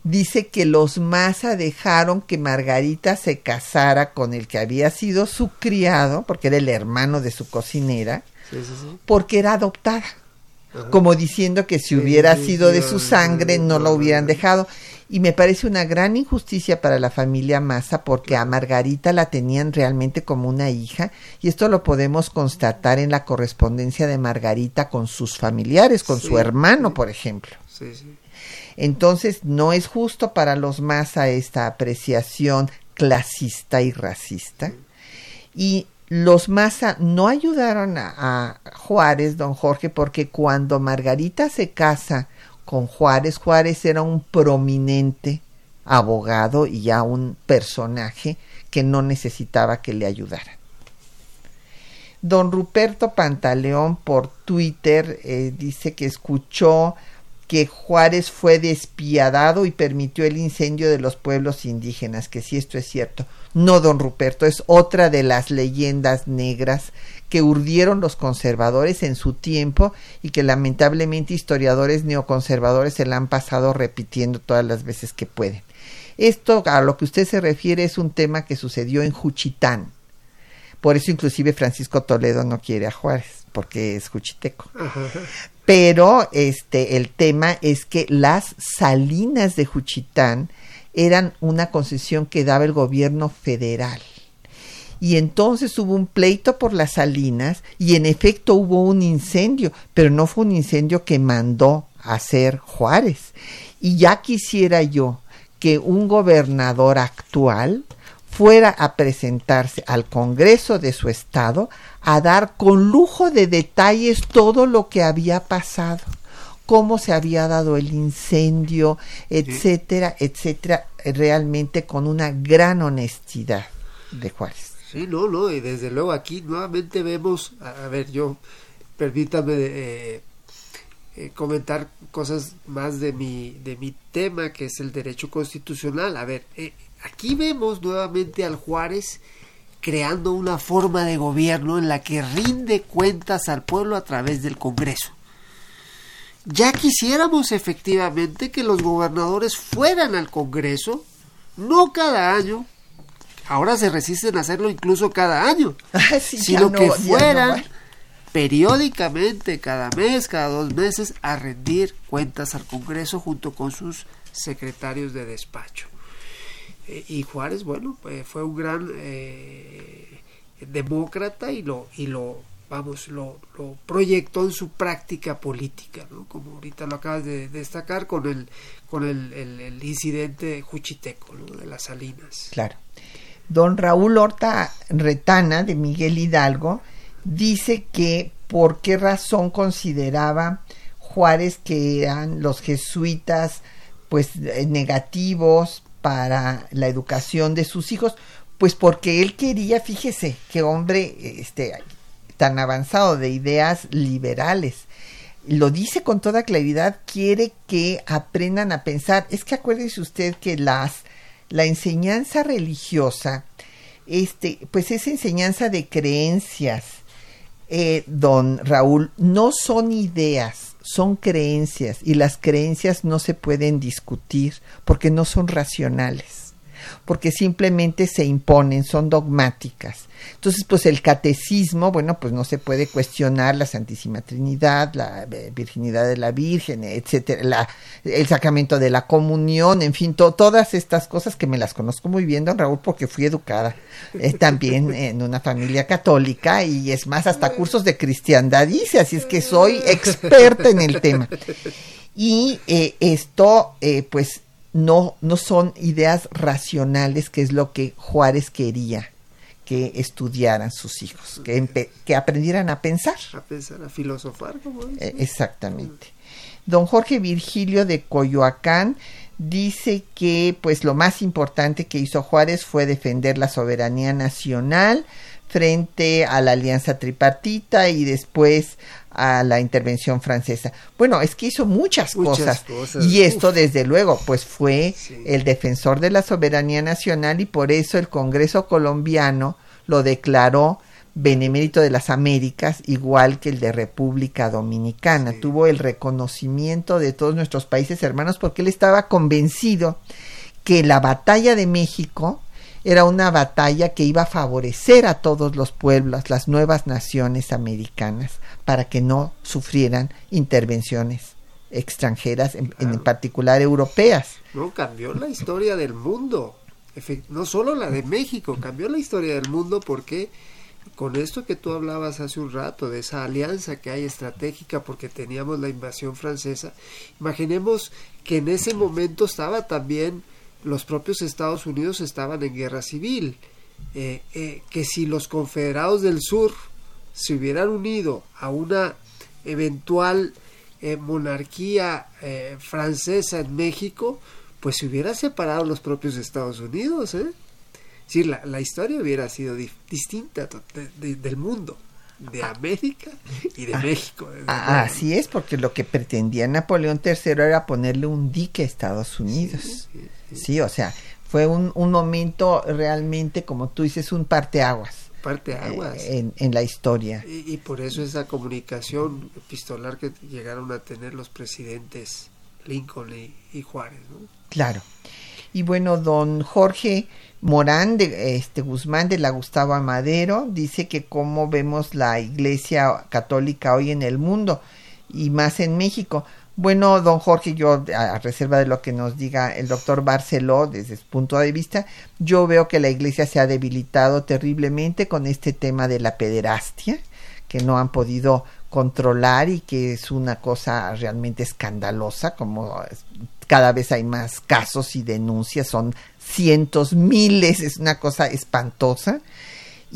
dice que los Maza dejaron que Margarita se casara con el que había sido su criado, porque era el hermano de su cocinera, porque era adoptada. Como diciendo que si hubiera sido de su sangre no lo hubieran dejado. Y me parece una gran injusticia para la familia Maza porque a Margarita la tenían realmente como una hija y esto lo podemos constatar en la correspondencia de Margarita con sus familiares, con su hermano, por ejemplo. Sí, sí. Entonces, no es justo para los a esta apreciación clasista y racista. Y los Maza no ayudaron a, Juárez, don Jorge, porque cuando Margarita se casa con Juárez, Juárez era un prominente abogado y ya un personaje que no necesitaba que le ayudara. Don Ruperto Pantaleón por Twitter eh, dice que escuchó que Juárez fue despiadado y permitió el incendio de los pueblos indígenas, que si esto es cierto. No, don Ruperto, es otra de las leyendas negras que urdieron los conservadores en su tiempo y que lamentablemente historiadores neoconservadores se la han pasado repitiendo todas las veces que pueden. Esto a lo que usted se refiere es un tema que sucedió en Juchitán. Por eso inclusive Francisco Toledo no quiere a Juárez, porque es juchiteco pero este el tema es que las salinas de Juchitán eran una concesión que daba el gobierno federal. Y entonces hubo un pleito por las salinas y en efecto hubo un incendio, pero no fue un incendio que mandó a hacer Juárez. Y ya quisiera yo que un gobernador actual fuera a presentarse al Congreso de su estado a dar con lujo de detalles todo lo que había pasado, cómo se había dado el incendio, etcétera, etcétera, realmente con una gran honestidad de Juárez. Sí, no, no, y desde luego aquí nuevamente vemos, a, ver, yo, permítame eh, eh, comentar cosas más de mi, de mi tema, que es el derecho constitucional. A ver, eh, Aquí vemos nuevamente al Juárez creando una forma de gobierno en la que rinde cuentas al pueblo a través del Congreso. Ya quisiéramos efectivamente que los gobernadores fueran al Congreso, no cada año, ahora se resisten a hacerlo incluso cada año, ah, sino que fueran periódicamente, cada mes, cada dos meses, a rendir cuentas al Congreso junto con sus secretarios de despacho. Eh, y Juárez, bueno, pues fue un gran eh, demócrata y lo, y lo vamos, lo, lo, proyectó en su práctica política, ¿no? Como ahorita lo acabas de, destacar con el, con el, el, incidente juchiteco, De las Salinas. Claro. Don Raúl Horta Retana, de Miguel Hidalgo, dice que por qué razón consideraba Juárez que eran los jesuitas pues eh, negativos para la educación de sus hijos, pues porque él quería, fíjese, qué hombre este, tan avanzado de ideas liberales. Lo dice con toda claridad, quiere que aprendan a pensar. Es que acuérdese usted que las, la enseñanza religiosa, este, pues esa enseñanza de creencias, eh, don Raúl, no son ideas, son creencias y las creencias no se pueden discutir porque no son racionales. Porque simplemente se imponen, son dogmáticas. Entonces, pues el catecismo, bueno, pues no se puede cuestionar la Santísima Trinidad, la eh, virginidad de la Virgen, etcétera, la, el sacramento de la comunión, en fin, todas estas cosas que me las conozco muy bien, don Raúl, porque fui educada eh, también en una familia católica y es más, hasta cursos de cristiandad hice, así es que soy experta en el tema. Y eh, esto, pues, no, no son ideas racionales, que es lo que Juárez quería que estudiaran sus hijos, que, que aprendieran a pensar. A pensar, a filosofar. Eh, exactamente. Don Jorge Virgilio de Coyoacán dice que pues lo más importante que hizo Juárez fue defender la soberanía nacional frente a la alianza tripartita y después a la intervención francesa. Bueno, es que hizo muchas, cosas, y esto desde luego pues fue el defensor de la soberanía nacional y por eso el Congreso colombiano lo declaró benemérito de las Américas, igual que el de República Dominicana. Tuvo el reconocimiento de todos nuestros países hermanos porque él estaba convencido que la batalla de México era una batalla que iba a favorecer a todos los pueblos, las nuevas naciones americanas, para que no sufrieran intervenciones extranjeras, en, particular europeas. No, cambió la historia del mundo, no solo la de México, cambió la historia del mundo porque con esto que tú hablabas hace un rato, de esa alianza que hay estratégica porque teníamos la invasión francesa, imaginemos que en ese momento estaba también los propios Estados Unidos estaban en guerra civil, eh, eh, que si los confederados del sur se hubieran unido a una eventual eh, monarquía francesa en México, pues se hubiera separado los propios Estados Unidos. ¿eh? Sí, la, la historia hubiera sido distinta del mundo de América y de ah, México. Ah, así es, porque lo que pretendía Napoleón III era ponerle un dique a Estados Unidos. Sí, o sea, fue un, un, momento realmente, como tú dices, un parteaguas. Parteaguas. Eh, en, en la historia. Y, por eso esa comunicación epistolar que llegaron a tener los presidentes Lincoln y, Juárez. ¿no? Claro. Y bueno, don Jorge Morán de este Guzmán de la Gustavo Amadero dice que cómo vemos la Iglesia Católica hoy en el mundo y más en México. Bueno, don Jorge, yo a reserva de lo que nos diga el doctor Barceló desde su punto de vista, yo veo que la iglesia se ha debilitado terriblemente con este tema de la pederastia, que no han podido controlar y que es una cosa realmente escandalosa, como cada vez hay más casos y denuncias, son cientos, miles, es una cosa espantosa.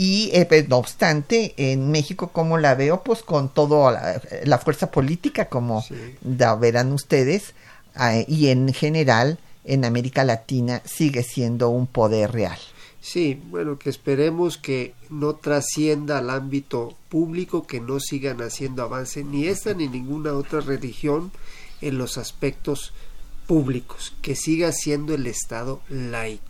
Y eh, pues, no obstante, en México, como la veo, pues con toda la, fuerza política, como la verán ustedes, eh, y en general en América Latina sigue siendo un poder real. Sí, bueno, que esperemos que no trascienda al ámbito público, que no sigan haciendo avance ni esta ni ninguna otra religión en los aspectos públicos, que siga siendo el Estado laico.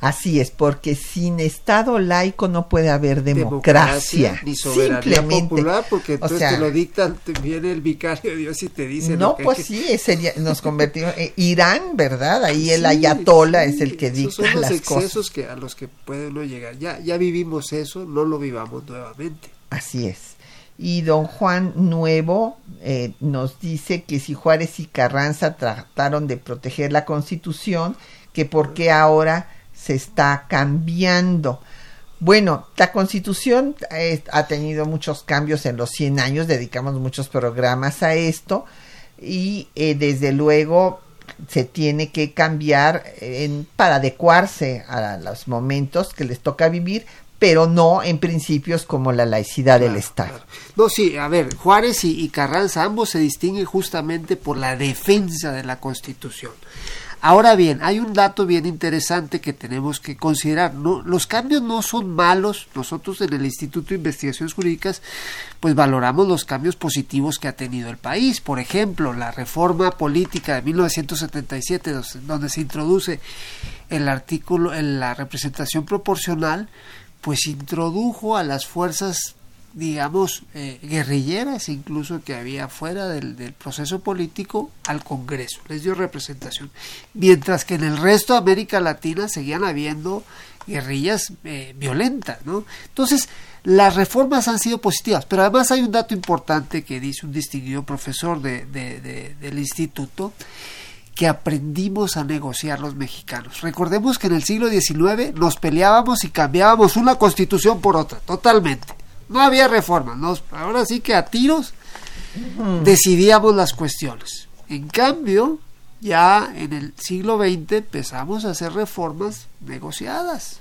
Así es, porque sin Estado laico no puede haber democracia. ni soberanía popular, porque entonces te lo dictan, te viene el vicario de Dios y te dice. No, pues sí, sería, nos convertimos. en Irán, ¿verdad? Ahí el ayatola es el que dicta son los excesos que a los que puede uno llegar. Ya, ya vivimos eso, no lo vivamos nuevamente. Así es. Y don Juan Nuevo eh, nos dice que si Juárez y Carranza trataron de proteger la Constitución, que por qué ahora se está cambiando. Bueno, la constitución eh, ha tenido muchos cambios en los 100 años, dedicamos muchos programas a esto y eh, desde luego se tiene que cambiar para adecuarse a los momentos que les toca vivir, pero no en principios como la laicidad del Estado. No, sí, a ver, Juárez y Carranza ambos se distinguen justamente por la defensa de la Constitución. Ahora bien, hay un dato bien interesante que tenemos que considerar. No, los cambios no son malos. Nosotros en el Instituto de Investigaciones Jurídicas pues valoramos los cambios positivos que ha tenido el país. Por ejemplo, la reforma política de 1977 donde se introduce el artículo en la representación proporcional pues introdujo a las fuerzas digamos, eh, guerrilleras incluso que había fuera del, del, proceso político al Congreso, les dio representación. Mientras que en el resto de América Latina seguían habiendo guerrillas eh, violentas, ¿no? Entonces, las reformas han sido positivas, pero además hay un dato importante que dice un distinguido profesor de, de, del instituto, que aprendimos a negociar los mexicanos. Recordemos que en el siglo XIX nos peleábamos y cambiábamos una constitución por otra, totalmente. No había reformas, ahora sí que a tiros decidíamos las cuestiones. En cambio, ya en el siglo XX empezamos a hacer reformas negociadas.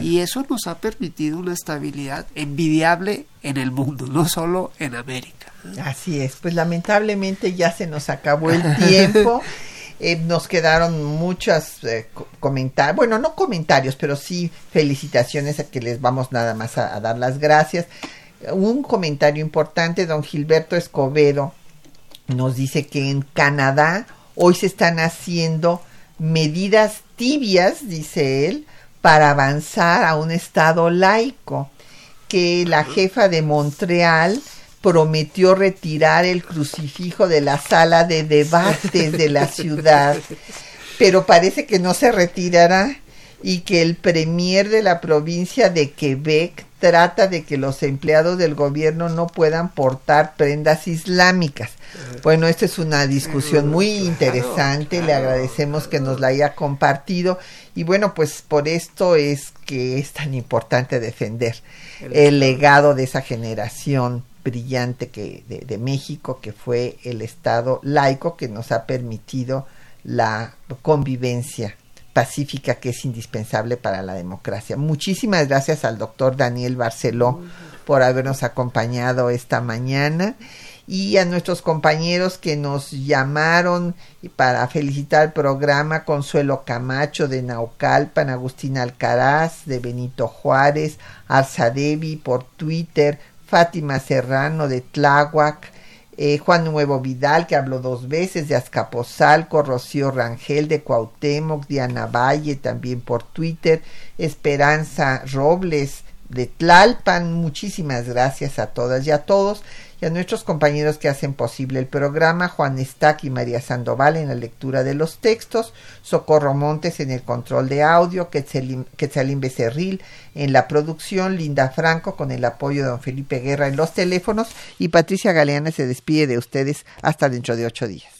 Y eso nos ha permitido una estabilidad envidiable en el mundo, no solo en América. Así es, pues lamentablemente ya se nos acabó el tiempo. Eh, nos quedaron muchos eh, comentarios, bueno, no comentarios, pero sí felicitaciones a que les vamos nada más a, dar las gracias. Un comentario importante, don Gilberto Escobedo nos dice que en Canadá hoy se están haciendo medidas tibias, dice él, para avanzar a un Estado laico, que la jefa de Montreal prometió retirar el crucifijo de la sala de debates de la ciudad, pero parece que no se retirará y que el premier de la provincia de Quebec trata de que los empleados del gobierno no puedan portar prendas islámicas. Bueno, esta es una discusión muy interesante, le agradecemos que nos la haya compartido y bueno, pues por esto es que es tan importante defender el legado de esa generación brillante que, de, México, que fue el Estado laico que nos ha permitido la convivencia pacífica que es indispensable para la democracia. Muchísimas gracias al doctor Daniel Barceló por habernos acompañado esta mañana y a nuestros compañeros que nos llamaron para felicitar el programa Consuelo Camacho de Naucalpan, Agustín Alcaraz de Benito Juárez, Arzadevi por Twitter, Fátima Serrano de Tláhuac, eh, Juan Nuevo Vidal, que habló dos veces, de Azcapotzalco, Rocío Rangel de Cuauhtémoc, Diana Valle también por Twitter, Esperanza Robles de Tlalpan, muchísimas gracias a todas y a todos y a nuestros compañeros que hacen posible el programa, Juan Estac y María Sandoval en la lectura de los textos, Socorro Montes en el control de audio, Quetzalín Becerril en la producción, Linda Franco con el apoyo de don Felipe Guerra en los teléfonos y Patricia Galeana se despide de ustedes hasta dentro de ocho días.